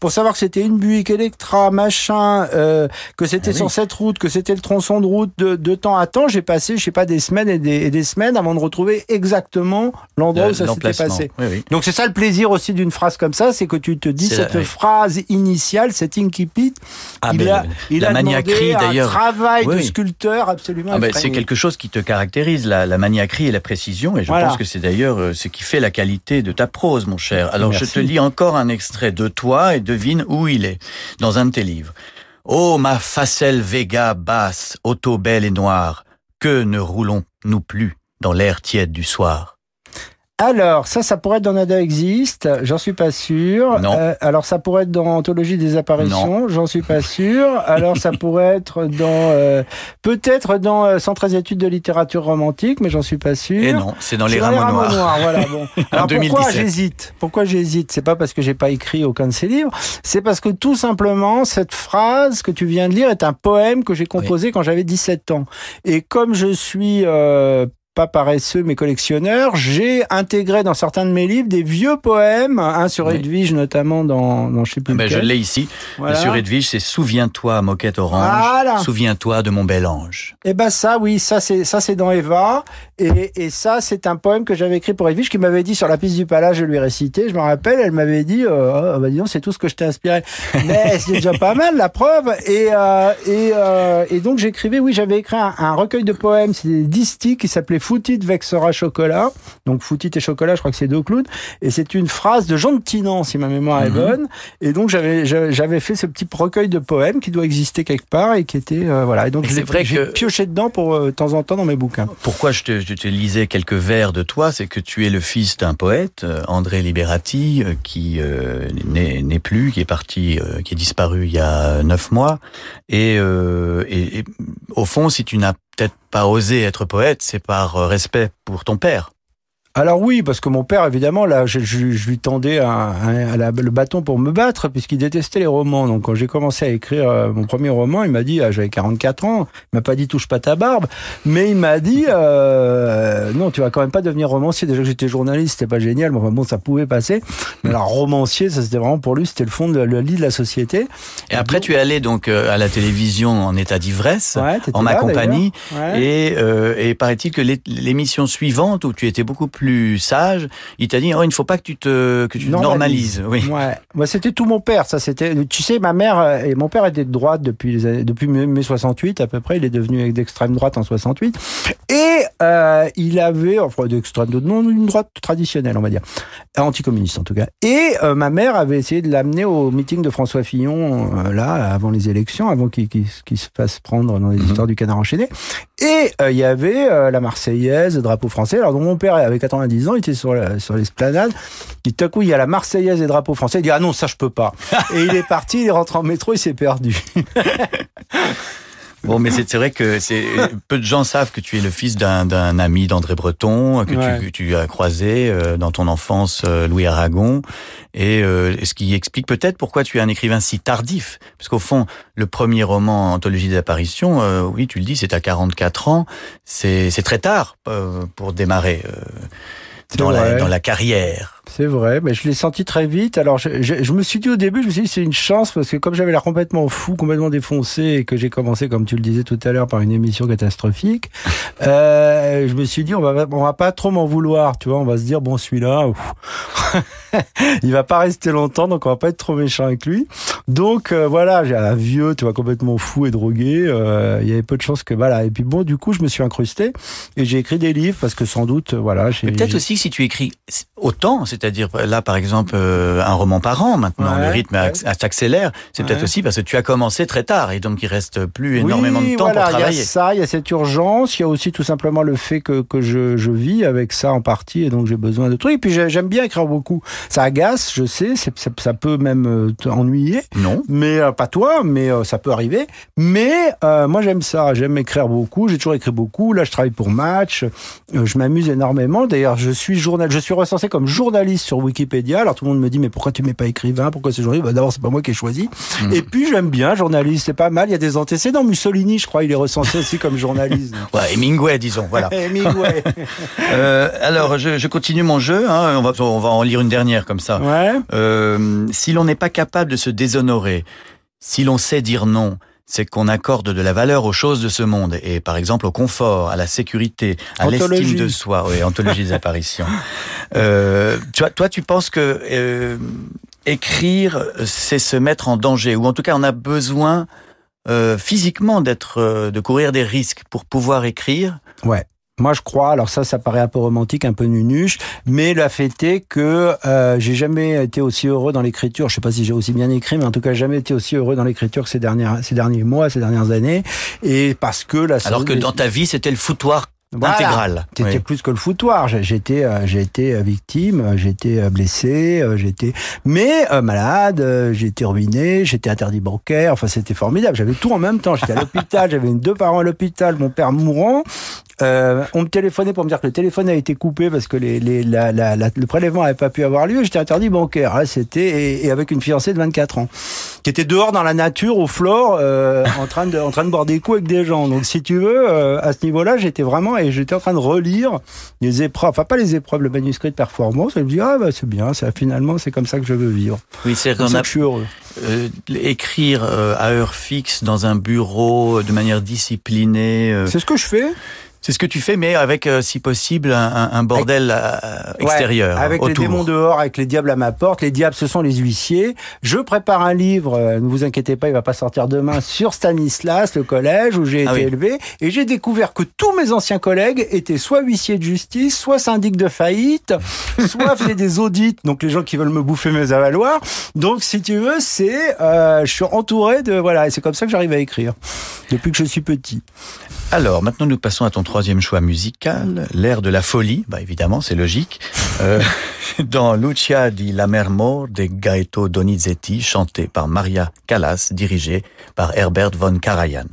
pour savoir que c'était une Buick Electra, machin, euh, que c'était ah sur cette route, que c'était le tronçon de route de, de temps à temps, j'ai passé, je sais pas, des semaines et des, et des semaines avant de retrouver exactement l'endroit où ça s'était passé. Donc c'est ça le plaisir aussi d'une phrase comme ça, c'est que tu te dis cette phrase initiale, cet incipit, ah il ben, a, il la maniaquerie d'ailleurs, un travail de sculpteur absolument. Ah ben, c'est quelque chose qui te caractérise, la, la maniaquerie et la précision, et je pense que c'est d'ailleurs euh, ce qui fait la qualité de ta prose, mon cher. Alors je te lis encore un extrait de toi et de devine où il est, dans un de tes livres. Oh, ma facelle Vega basse, auto belle et noire, que ne roulons-nous plus dans l'air tiède du soir? Alors, ça, ça pourrait être dans Nada Existe, j'en suis pas sûr. Non. Euh, alors, ça pourrait être dans Anthologie des apparitions, j'en suis pas sûr. Alors, ça pourrait être dans, euh, peut-être dans euh, 113 études de littérature romantique, mais j'en suis pas sûr. Et non, c'est dans Les Rameaux Noirs. voilà, bon. Alors, pourquoi j'hésite? Pourquoi j'hésite? C'est pas parce que j'ai pas écrit aucun de ces livres, c'est parce que tout simplement, cette phrase que tu viens de lire est un poème que j'ai composé quand j'avais 17 ans. Et comme je suis euh, pas paresseux mais collectionneur, j'ai intégré dans certains de mes livres des vieux poèmes, un sur Edwige notamment dans, dans je sais plus ben, Je l'ai ici. Sur Edwige, c'est Souviens-toi, moquette orange. Souviens-toi de mon bel ange. Eh ben ça, oui, ça c'est ça c'est dans Eva. Et, et ça, c'est un poème que j'avais écrit pour Edwige qui m'avait dit sur la piste du palais, je lui récité. Je me rappelle, elle m'avait dit, euh, oh, bah disons, c'est tout ce que je t'ai inspiré. Mais c'est déjà pas mal la preuve. Et euh, et, euh, et donc j'écrivais, oui, j'avais écrit un, un, recueil de poèmes, c'est des distiques qui s'appelait Foutit vexera chocolat. Donc Foutit et chocolat, je crois que c'est deux clowns. Et c'est une phrase de Jean de Tinan, si ma mémoire est mhm. bonne. Et donc j'avais j'avais fait ce petit recueil de poèmes qui doit exister quelque part et qui était euh, voilà. Et donc j'ai pioché dedans pour euh, de temps en temps dans mes bouquins. Pourquoi je te, je te lisais quelques vers de toi, c'est que tu es le fils d'un poète, euh, André Liberati, qui n'est plus, qui est parti, qui est disparu il y a neuf mois. Et, et, et au fond, si tu n'as peut-être pas osé être poète, c'est par respect pour ton père. Alors oui, parce que mon père, évidemment, là, je, lui tendais un, le bâton pour me battre, puisqu'il détestait les romans. Donc quand j'ai commencé à écrire euh, mon premier roman, il m'a dit, ah, j'avais 44 ans, il m'a pas dit touche pas ta barbe, mais il m'a dit, euh, non, tu vas quand même pas devenir romancier. Déjà que j'étais journaliste, c'était pas génial, mais enfin, bon, ça pouvait passer. Mais alors romancier, ça c'était vraiment pour lui, c'était le fond, de, le lit de la société. Et, après, tu es allé donc euh, à la télévision en état d'ivresse, en ma compagnie, et, et paraît-il que l'émission suivante où tu étais beaucoup plus plus sage, il t'a dit oh, il ne faut pas que tu te que tu normalises. Oui. Ouais. Moi c'était tout mon père, ça c'était tu sais ma mère euh, et mon père était de droite depuis les années, depuis mai 68 à peu près, il est devenu d'extrême droite en 68 et euh, il avait enfin d'extrême non une droite traditionnelle on va dire, anticommuniste en tout cas. Et euh, ma mère avait essayé de l'amener au meeting de François Fillon euh, là avant les élections, avant qu'il se fasse prendre dans les mhm. histoires du canard enchaîné. Et il y avait la Marseillaise, le drapeau français. Alors donc mon père avait 90 ans, il était sur sur l'esplanade. Et tout à coup il y a la Marseillaise et drapeau français. Il dit ah non ça je peux pas. et il est parti, il est rentré en métro, il s'est perdu. Bon, mais c'est vrai que c'est peu de gens savent que tu es le fils d'un ami d'André Breton, que, tu, tu, as croisé euh, dans ton enfance euh, Louis Aragon, et euh, ce qui explique peut-être pourquoi tu es un écrivain si tardif, parce qu'au fond, le premier roman Anthologie d'apparition, oui, tu le dis, c'est à 44 ans, c'est très tard pour démarrer dans la, dans la carrière. C'est vrai, mais je l'ai senti très vite. Alors, je, je, me suis dit au début, je me suis dit c'est une chance parce que comme j'avais l'air complètement fou, complètement défoncé et que j'ai commencé, comme tu le disais tout à l'heure, par une émission catastrophique, euh, je me suis dit on va on va pas trop m'en vouloir, tu vois. On va se dire bon celui-là, il va pas rester longtemps, donc on va pas être trop méchant avec lui. Donc euh, voilà, j'ai un vieux, tu vois, complètement fou et drogué. Euh, il y avait peu de chances que voilà. Et puis bon, du coup, je me suis incrusté et j'ai écrit des livres parce que sans doute, voilà. Peut-être aussi si tu écris autant, c'est c'est-à-dire là par exemple euh, un roman par an maintenant, le rythme s'accélère, c'est peut-être aussi parce que tu as commencé très tard et donc il reste plus énormément de temps pour travailler. Il y a ça, il y a cette urgence, il y a aussi tout simplement le fait que, que je, je vis avec ça en partie et donc j'ai besoin de trucs. Et puis j'aime bien écrire beaucoup. Ça agace, je sais, ça, ça, peut même euh, t'ennuyer. Non. Mais euh, pas toi, mais ça peut arriver. Mais moi j'aime ça, j'aime écrire beaucoup, j'ai toujours écrit beaucoup. Là je travaille pour Match, je m'amuse énormément. D'ailleurs je suis journal, je suis recensé comme journaliste sur Wikipédia. Alors tout le monde me dit mais pourquoi tu mets pas écrivain? Pourquoi c'est journaliste? Bah, D'abord c'est pas moi qui ai choisi. Hmm. Et puis j'aime bien journaliste, c'est pas mal. Il y a des antécédents. Mussolini, je crois, il est recensé aussi comme journaliste. ouais, Hemingway, disons. Voilà. Hemingway. euh, alors je, je, continue mon jeu. Hein. On va on va en lire une dernière comme ça. Ouais. Euh, si l'on n'est pas capable de se déshonorer, si l'on sait dire non, c'est qu'on accorde de la valeur aux choses de ce monde, et par exemple au confort, à la sécurité, à l'estime de soi, oui, anthologie des apparitions. Euh, tu vois, toi, tu penses que euh, écrire, c'est se mettre en danger, ou en tout cas, on a besoin euh, physiquement d'être, euh, de courir des risques pour pouvoir écrire. Ouais. Moi, je crois, alors ça, ça paraît un peu romantique, un peu nunuche, mais la fait est que euh, j'ai jamais été aussi heureux dans l'écriture. Je sais pas si j'ai aussi bien écrit, mais en tout cas, jamais été aussi heureux dans l'écriture que ces dernières, ces derniers mois, ces dernières années. Et parce que la Alors que dans ta vie, c'était le foutoir Intégral. C'était plus que le foutoir. J'étais, euh, été euh, victime, j'étais blessé, j'étais, mais malade, j'étais ruiné, j'étais interdit bancaire. Enfin, c'était formidable. J'avais tout en même temps. J'étais à l'hôpital, j'avais deux parents à l'hôpital, mon père mourant. Euh, on me téléphonait pour me dire que le téléphone a été coupé parce que les, les, la, la, le prélèvement n'avait pas pu avoir lieu. J'étais interdit bancaire. Là, c'était et, avec une fiancée de 24 ans qui était dehors dans la nature au flore euh, en train de en train de boire des coups avec des gens. Donc, si tu veux, euh, à ce niveau-là, j'étais vraiment et j'étais en train de relire les épreuves, enfin pas les épreuves, le manuscrit de performance. Et je me dis ah bah c'est bien, ça finalement c'est comme ça que je veux vivre. Oui, c'est comme ça que je suis heureux. Euh, écrire euh, à heure fixe dans un bureau de manière disciplinée. C'est ce que je fais. C'est ce que tu fais, mais avec, euh, si possible, un, un bordel euh, extérieur. avec les démons dehors, avec les diables à ma porte. Les diables, ce sont les huissiers. Je prépare un livre, euh, ne vous inquiétez pas, il va pas sortir demain, sur Stanislas, le collège où j'ai ah été élevé. Et j'ai découvert que tous mes anciens collègues étaient soit huissiers de justice, soit syndics de faillite, soit faisaient des audits, donc les gens qui veulent me bouffer mes avaloirs. Donc, si tu veux, c'est, je suis entouré de, voilà, et c'est comme ça que j'arrive à écrire, depuis que je suis petit. Alors, maintenant, nous passons à ton troisième choix musical, l'air de la folie. Bah, évidemment, c'est logique. Euh, dans Lucia di Lamermo de Gaeto Donizetti, chanté par Maria Callas, dirigé par Herbert von Karajan.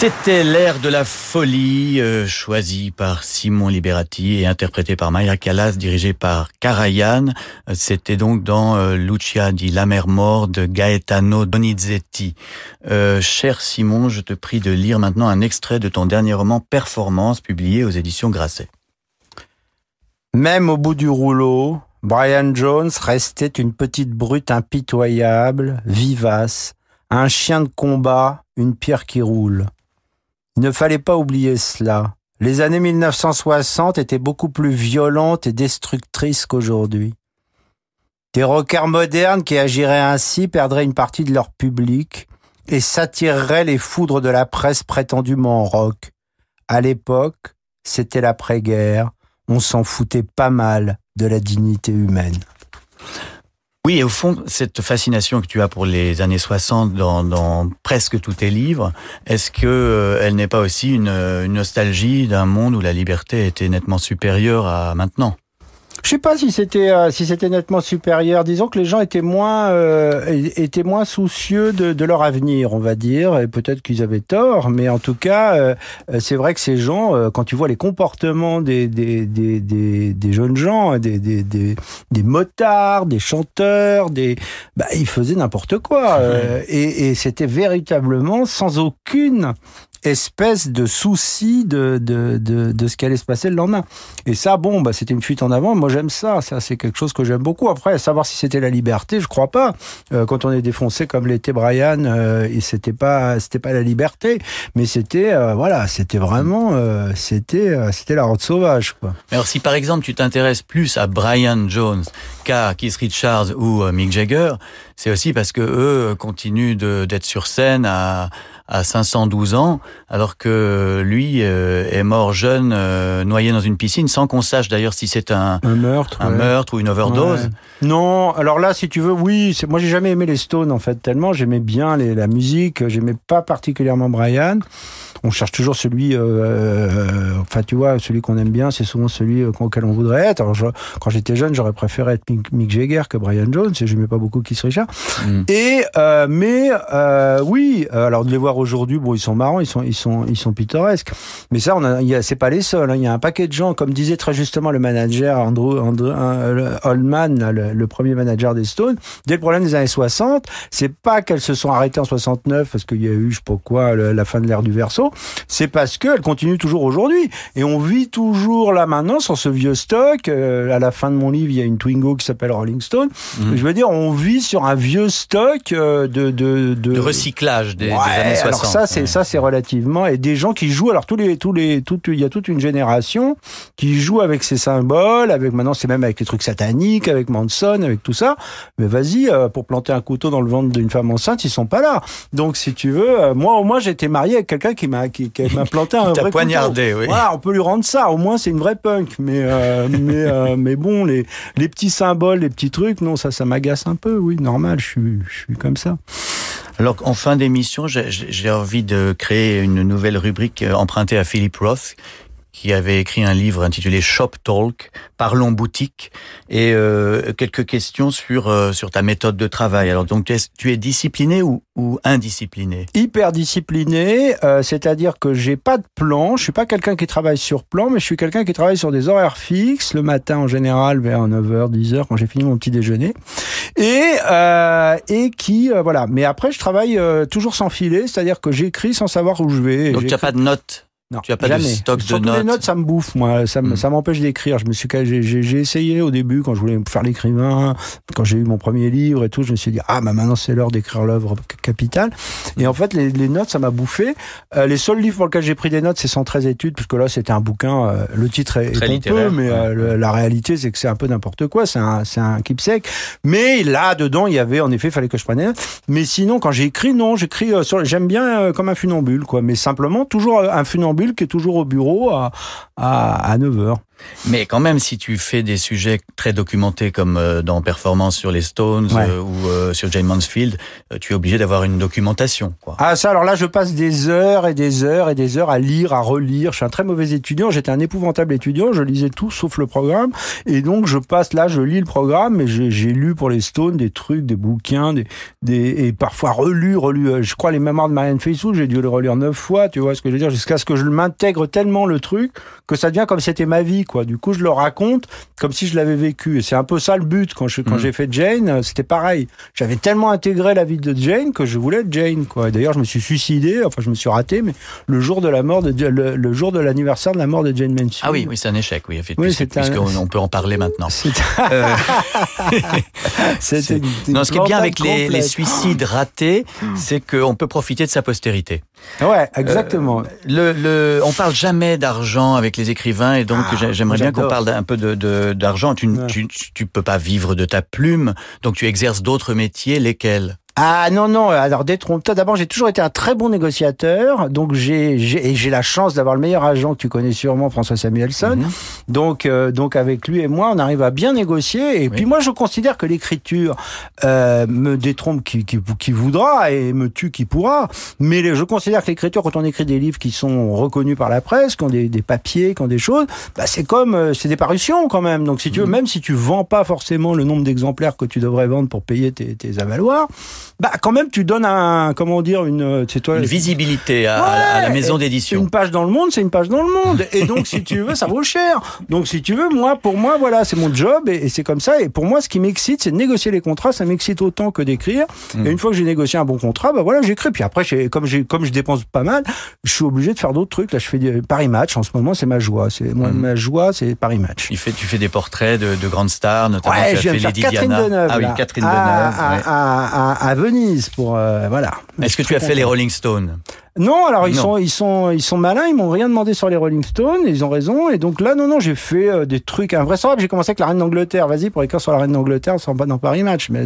C'était l'air de la folie, euh, choisi par Simon Liberati et interprété par Maya Callas, dirigé par Karajan. Euh, c'était donc dans euh, Lucia di La Mer Mort de Gaetano Donizetti. cher Simon, je te prie de lire maintenant un extrait de ton dernier roman Performance, publié aux éditions Grasset. Même au bout du rouleau, Brian Jones restait une petite brute impitoyable, vivace, un chien de combat, une pierre qui roule. Il ne fallait pas oublier cela. Les années 1960 étaient beaucoup plus violentes et destructrices qu'aujourd'hui. Des rockers modernes qui agiraient ainsi perdraient une partie de leur public et s'attireraient les foudres de la presse prétendument rock. À l'époque, c'était l'après-guerre, on s'en foutait pas mal de la dignité humaine. Oui, et au fond, cette fascination que tu as pour les années 60 dans, dans presque tous tes livres, est-ce que euh, elle n'est pas aussi une, une nostalgie d'un monde où la liberté était nettement supérieure à maintenant? Je sais pas si c'était euh, si c'était nettement supérieur. Disons que les gens étaient moins euh, étaient moins soucieux de, de, leur avenir, on va dire. Et peut-être qu'ils avaient tort, mais en tout cas, euh, c'est vrai que ces gens, quand tu vois les comportements des des, des, des, des jeunes gens, des, des, des, des motards, des chanteurs, des bah, ils faisaient n'importe quoi. et, et c'était véritablement sans aucune espèce de souci de, de, de, de ce qui allait se passer le lendemain. Et ça, bon, bah, c'était une fuite en avant. Moi, j'aime ça. Ça, c'est quelque chose que j'aime beaucoup. Après, savoir si c'était la liberté, je crois pas. Euh, quand on est défoncé comme l'était Brian, euh, et c'était pas, c'était pas la liberté, mais c'était, euh, voilà, c'était vraiment, euh, c'était, c'était la route sauvage, quoi. Alors, si par exemple tu t'intéresses plus à Brian Jones qu'à Keith Richards ou Mick Jagger, c'est aussi parce que eux continuent d'être sur scène à à 512 ans, alors que lui euh, est mort jeune, euh, noyé dans une piscine, sans qu'on sache d'ailleurs si c'est un, un meurtre, un meurtre ou une overdose. Non, alors là, si tu veux, oui. Moi, j'ai jamais aimé les Stones en fait tellement. J'aimais bien les, la musique. J'aimais pas particulièrement Brian on cherche toujours celui, euh, euh, enfin tu vois, celui qu'on aime bien, c'est souvent celui euh, auquel on voudrait être. Alors quand j'étais jeune, j'aurais préféré être Mick, Jagger que Brian Jones, et j'aimais pas beaucoup Keith Richard. Mm. Et mais oui, alors de les voir aujourd'hui, bon, ils sont marrants, ils sont ils sont ils sont pittoresques. Mais ça, on a, c'est pas les seuls. Hein. Il y a un paquet de gens, comme disait très justement le manager Andrew, Andrew Oldman, le, premier manager des Stones. Dès le problème des années 60, c'est pas qu'elles se sont arrêtées en 69 parce qu'il y a eu je sais pas quoi la fin de l'ère du c'est parce qu'elle continue toujours aujourd'hui. Et on vit toujours là maintenant sur ce vieux stock. Euh, à la fin de mon livre, il y a une Twingo qui s'appelle Rolling Stone. Mhm. Je veux dire, on vit sur un vieux stock euh, de de, de... recyclage des, années 60. Alors ça, c'est ça, c'est relativement et des gens qui jouent. Alors tous les tous les tout, il y a toute une génération qui joue avec ces symboles. Avec maintenant, c'est même avec les trucs sataniques, avec Manson, avec tout ça. Mais vas-y, euh, pour planter un couteau dans le ventre d'une femme enceinte, ils sont pas là. Donc si tu veux, moi au moins j'étais marié avec quelqu'un qui m'a qui, m'a planté un vrai poignardé, oui. Voilà, on peut lui rendre ça. Au moins, c'est une vraie punk. Mais euh, mais euh, mais bon, les les petits symboles, les petits trucs, non, ça ça m'agace un peu. Oui, normal. Je suis je suis comme ça. Alors en fin d'émission, j'ai envie de créer une nouvelle rubrique euh, empruntée à Philip Roth, qui avait écrit un livre intitulé Shop Talk, Parlons boutique, et euh, quelques questions sur euh, sur ta méthode de travail. Alors donc tu es, tu es discipliné ou, ou indiscipliné? Hyper discipliné, euh, c'est-à-dire que j'ai pas de plan. Je suis pas quelqu'un qui travaille sur plan, mais je suis quelqu'un qui travaille sur des horaires fixes le matin en général vers 9h, 10h quand j'ai fini mon petit déjeuner, et et qui voilà. Mais après je travaille toujours sans filet, c'est-à-dire que j'écris sans savoir où je vais. Donc tu n'as pas de notes? Non, tu as pas jamais. de stock de notes. les notes, ça me bouffe, moi. Ça, hmm. ça m'empêche d'écrire. Je me suis, j'ai essayé au début quand je voulais faire l'écrivain, quand j'ai eu mon premier livre et tout. Je me suis dit ah bah maintenant c'est l'heure d'écrire l'œuvre capitale. Et en fait, les, les notes, ça m'a bouffé. Euh, les seuls livres pour lesquels j'ai pris des notes, c'est 113 études, puisque là c'était un bouquin. Euh, le titre est, Très pompeux, mais euh, la réalité c'est que c'est un peu n'importe quoi. C'est un, c'est un keepsake. Mais là dedans, il y avait en effet, il fallait que je prenne. Mais sinon, quand j'ai écrit, non, j'écris. j'aime bien comme un funambule, quoi. Mais simplement toujours un funambule qui est toujours au bureau à, à, à 9h. Mais quand même, si tu fais des sujets très documentés comme euh, dans Performance sur les Stones euh, ou euh, sur Jane Mansfield, tu es obligé d'avoir une documentation. Quoi. Ah ça, alors là, je passe des heures et des heures et des heures à lire, à relire. Je suis un très mauvais étudiant. J'étais un épouvantable étudiant. Je lisais tout sauf le programme. Et donc, je passe là, je lis le programme. Et j'ai lu pour les Stones des trucs, des bouquins, des, des et parfois relu, relu. Je crois les mémoires de Marianne Faithfull, j'ai dû le relire neuf fois. Tu vois ce que je veux dire Jusqu'à ce que je m'intègre tellement le truc que ça devient comme c'était ma vie, quoi. Du coup, je le raconte comme si je l'avais vécu. Et c'est un peu ça le but. Quand je, quand mm. j'ai fait Jane, euh, c'était pareil. J'avais tellement intégré la vie de Jane que je voulais être Jane, quoi. D'ailleurs, je me suis suicidé. Enfin, je me suis raté, mais le jour de la mort de, le, jour de l'anniversaire de la mort de Jane Mansfield. Ah oui, oui, c'est un échec, oui, effectivement. Puisqu'on peut en parler maintenant. Euh... non, ce qui est bien avec les, les, suicides ratés, mm. c'est qu'on peut profiter de sa postérité. Ouais, exactement. Euh, le, le, on parle jamais d'argent avec les écrivains et donc ah, j'aimerais bien qu'on parle un peu de d'argent. Tu, tu, tu peux pas vivre de ta plume, donc tu exerces d'autres métiers, lesquels? Ah non non, alors détrompe-toi. D'abord, j'ai toujours été un très bon négociateur, donc j'ai j'ai j'ai la chance d'avoir le meilleur agent que tu connais sûrement, François Samuelson. Mhm. Donc euh, donc avec lui et moi, on arrive à bien négocier. Et puis moi, je considère que l'écriture euh, me détrompe qui, qui, qui voudra et me tue qui pourra. Mais je considère que l'écriture, quand on écrit des livres qui sont reconnus par la presse, qui ont des, des papiers, qui ont des choses, bah c'est comme euh, c'est des parutions quand même. Donc si tu veux, mhm. même si tu vends pas forcément le nombre d'exemplaires que tu devrais vendre pour payer tes, tes avaloirs bah quand même tu donnes un comment dire une c'est toi une visibilité à, la maison d'édition. Une page dans le monde, c'est une page dans le monde et donc si tu veux ça vaut cher. Donc si tu veux moi pour moi voilà, c'est mon job et, c'est comme ça et pour moi ce qui m'excite c'est de négocier les contrats, ça m'excite autant que d'écrire hmm. et une fois que j'ai négocié un bon contrat, bah voilà, j'écris puis après comme j'ai comme je dépense pas mal, je suis obligé de faire d'autres trucs. Là je fais des Paris Match en ce moment, c'est ma joie, c'est hmm. ma joie, c'est Paris Match. Tu fais tu fais des portraits de, de grandes stars notamment ouais, tu as fait Lady Catherine Diana. Deneuve, ah oui, Catherine Deneuve. À, à, à, Venise pour euh, voilà. Est-ce que tu as fait les Rolling Stones? Non, alors ils sont ils sont ils sont malins, ils m'ont rien demandé sur les Rolling Stones, ils ont raison et donc là non non, j'ai fait euh, des trucs invraisemblables, j'ai commencé avec la reine d'Angleterre, vas-y pour écrire sur la reine d'Angleterre sans pas dans Paris Match mais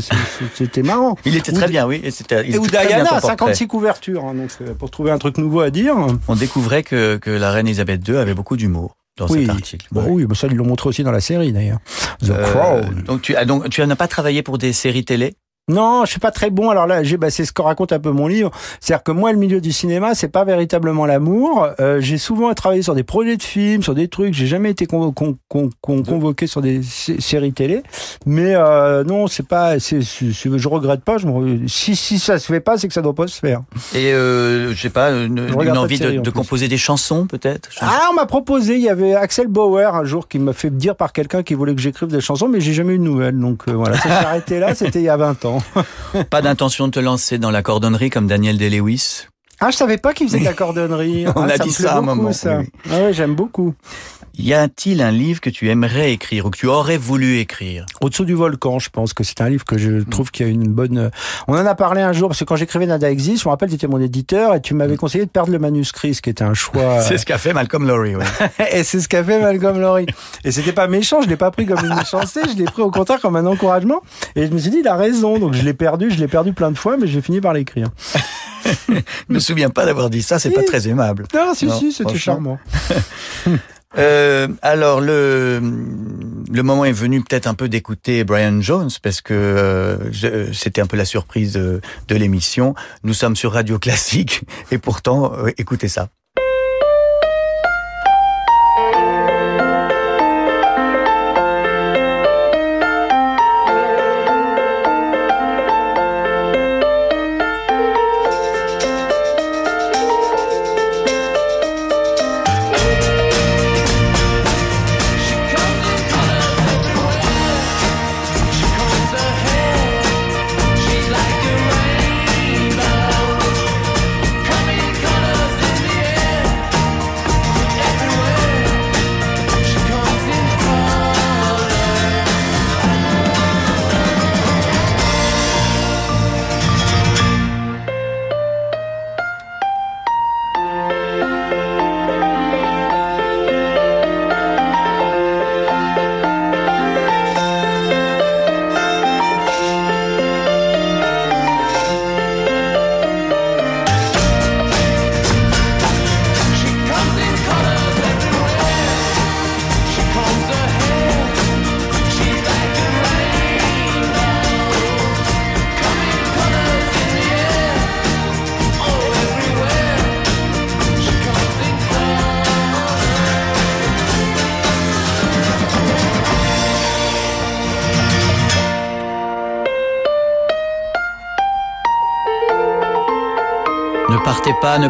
c'était marrant. Il était très bien oui, et c'était et ou Diana 56 couvertures hein, donc euh, pour trouver un truc nouveau à dire. On découvrait que que la reine Elisabeth II avait beaucoup d'humour dans oui. cet article. Oui, mais ça ils l'ont montré aussi dans la série d'ailleurs. The Crown. Donc tu donc tu n'as pas travaillé pour des séries télé? Non, je suis pas très bon. Alors là, j'ai, bah, c'est ce que raconte un peu mon livre. C'est-à-dire que moi, le milieu du cinéma, c'est pas véritablement l'amour. Euh, j'ai souvent travaillé sur des projets de films, sur des trucs. J'ai jamais été convoqué sur des séries télé. Mais euh, non, c'est pas. C'est, je regrette pas. Je me, si si ça se fait pas, c'est que ça doit pas se faire. Et euh, je sais pas, une, envie de, de, composer des chansons, peut-être? Ah, on m'a proposé. Il y avait Axel Bauer un jour qui m'a fait dire par quelqu'un qui voulait que j'écrive des chansons, mais j'ai jamais eu de nouvelles. Donc euh, voilà, ça s'est arrêté là. C'était il y a 20 ans. Pas d'intention de te lancer dans la cordonnerie comme Daniel Day-Lewis ah, je savais pas qu'il faisait de la cordonnerie. On ah, a dit ça à un moment. Ça. Ah ouais, j'aime beaucoup. Y a-t-il un livre que tu aimerais écrire ou que tu aurais voulu écrire? Au-dessous du volcan, je pense que c'est un livre que je mm. trouve qu'il y a une bonne. Euh, on en a parlé un jour parce que quand j'écrivais Nada existe, je me rappelle, tu étais mon éditeur et tu m'avais mm. conseillé de perdre le manuscrit, ce qui était un choix. c'est ce qu'a fait Malcolm Lowry. Ouais. et c'est ce qu'a fait Malcolm Lowry. Et c'était pas méchant, je l'ai pas pris comme une méchanceté, je l'ai pris au contraire comme un encouragement. Et je me suis dit, il a raison. Donc je l'ai perdu, je l'ai perdu plein de fois, mais j'ai fini par l'écrire. je me souviens pas d'avoir dit ça, c'est pas très aimable. Non, si, si, c'était charmant. Euh, alors le le moment est venu peut-être un peu d'écouter Brian Jones parce que euh, c'était un peu la surprise de, de l'émission. Nous sommes sur Radio Classique et pourtant euh, écoutez ça.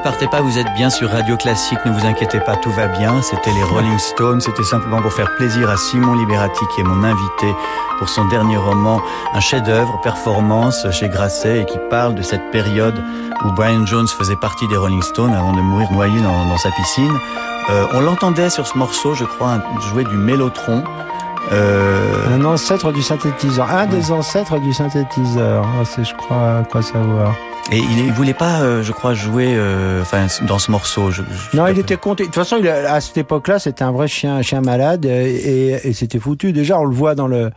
Partez pas, ne partez pas, vous êtes bien sur Radio Classique, ne vous inquiétez pas, tout va bien. C'était les Rolling Stones, c'était simplement pour faire plaisir à Simon Liberati qui est mon invité pour son dernier roman, un chef-d'œuvre, performance chez Grasset et qui parle de cette période où Brian Jones faisait partie des Rolling Stones avant de mourir noyé dans, sa piscine. Euh, on l'entendait sur ce morceau, je crois, jouer du mélotron. Euh... Un ancêtre du synthétiseur, un des ancêtres du synthétiseur, ah, c'est je crois quoi savoir. Et il, voulait pas, euh, je crois, jouer, euh, enfin, dans ce morceau. Je, non, il était content. De toute façon, il, à cette époque-là, c'était un vrai chien, chien malade, et, et c'était foutu. Déjà, on le voit dans le,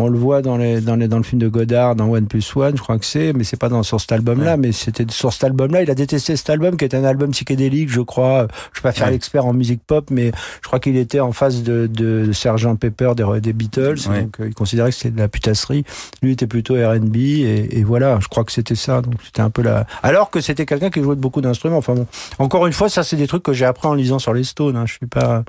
on le voit dans, les, dans, les, dans le film de Godard, dans One Plus One, je crois que c'est, mais c'est pas dans, sur cet album-là, mais c'était sur cet album-là. Il a détesté cet album, qui est un album psychédélique, je crois. Je vais pas faire l'expert en musique pop, mais je crois qu'il était en face de, de, Sergeant Pepper des, des Beatles, donc euh, il considérait que c'était de la putasserie. Lui était plutôt R&B, et, et, voilà, je crois que c'était ça. Donc c'était un peu la. Alors que c'était quelqu'un qui jouait de beaucoup d'instruments. Enfin bon, encore une fois, ça c'est des trucs que j'ai appris en lisant sur les Stones. Hein. Je suis pas.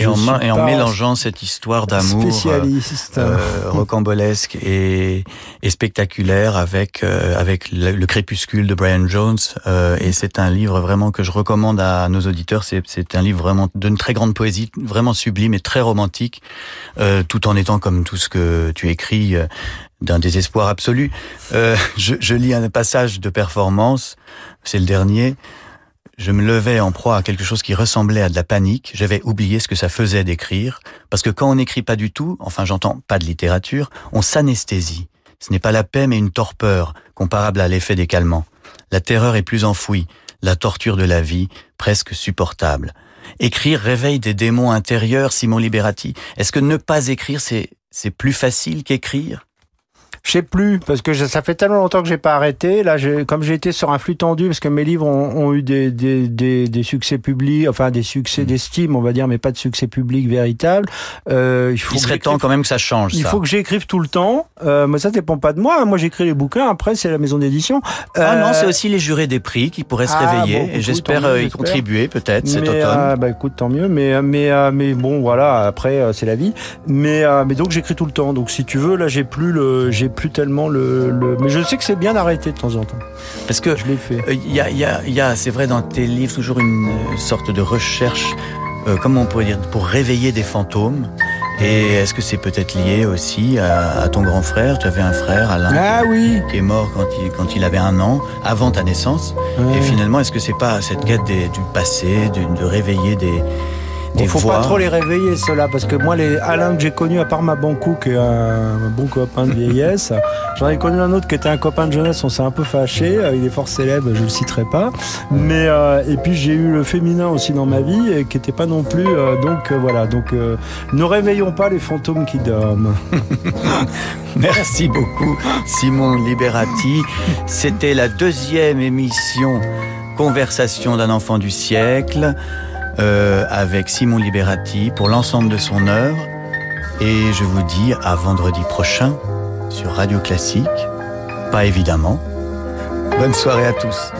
Et, en, et en mélangeant cette histoire d'amour. Spécialiste. Euh, rocambolesque et, et spectaculaire avec euh, avec le, crépuscule de Brian Jones euh, et c'est un livre vraiment que je recommande à nos auditeurs c'est un livre vraiment d'une très grande poésie vraiment sublime et très romantique euh, tout en étant comme tout ce que tu écris d'un désespoir absolu je, je lis un passage de performance c'est le dernier je me levais en proie à quelque chose qui ressemblait à de la panique. J'avais oublié ce que ça faisait d'écrire. Parce que quand on n'écrit pas du tout, enfin j'entends pas de littérature, on s'anesthésie. Ce n'est pas la paix mais une torpeur, comparable à l'effet des calmants. La terreur est plus enfouie, la torture de la vie, presque supportable. Écrire réveille des démons intérieurs, Simon Liberati. Est-ce que ne pas écrire, c'est, c'est plus facile qu'écrire? Je sais plus parce que ça fait tellement longtemps que j'ai pas arrêté. Là, comme j'ai été sur un flux tendu parce que mes livres ont, eu des, des, des, des, succès publics, enfin des succès mm. d'estime, on va dire, mais pas de succès public véritable. Euh, il, faut il serait temps quand même que ça change. Il faut que j'écrive tout le temps. Euh, mais ça dépend pas de moi. Moi, j'écris les bouquins. Après, c'est la maison d'édition. Ah non, c'est euh, aussi les jurés des prix qui pourraient se ah, réveiller. et j'espère euh, y contribuer peut-être cet automne. Euh, bah écoute, tant mieux. Mais mais mais bon, voilà. Après, c'est la vie. Mais mais donc j'écris tout le temps. Donc si tu veux, là, j'ai plus le j'ai plus tellement le, Mais je sais que c'est bien d'arrêter de temps en temps. Parce que je l'ai fait. Il euh, y a, y a, y a c'est vrai, dans tes livres, toujours une euh, sorte de recherche, euh, comment on pourrait dire, pour réveiller des fantômes. Et est-ce que c'est peut-être lié aussi à, ton grand frère? Tu avais un frère, Alain, ah, oui. qui est mort quand il, quand il avait un an, avant ta naissance. Et finalement, est-ce que c'est pas cette quête du passé, de réveiller des, il faut pas trop les réveiller, ceux-là, parce que moi, les Alain que j'ai connu, à part ma Banco, qui est un, bon copain de vieillesse, j'en ai connu un autre qui était un copain de jeunesse, on s'est un peu fâché. Euh, il est fort célèbre, je le citerai pas. Mais euh, et puis j'ai eu le féminin aussi dans ma vie, et qui était pas non plus. Euh, donc voilà. Donc ne réveillons pas les fantômes qui dorment. Merci beaucoup, Simon Liberati. C'était la deuxième émission Conversation d'un enfant du siècle. Euh, avec Simon Liberati pour l'ensemble de son œuvre. Et je vous dis à vendredi prochain sur Radio Classique. Pas évidemment. Bonne soirée à tous.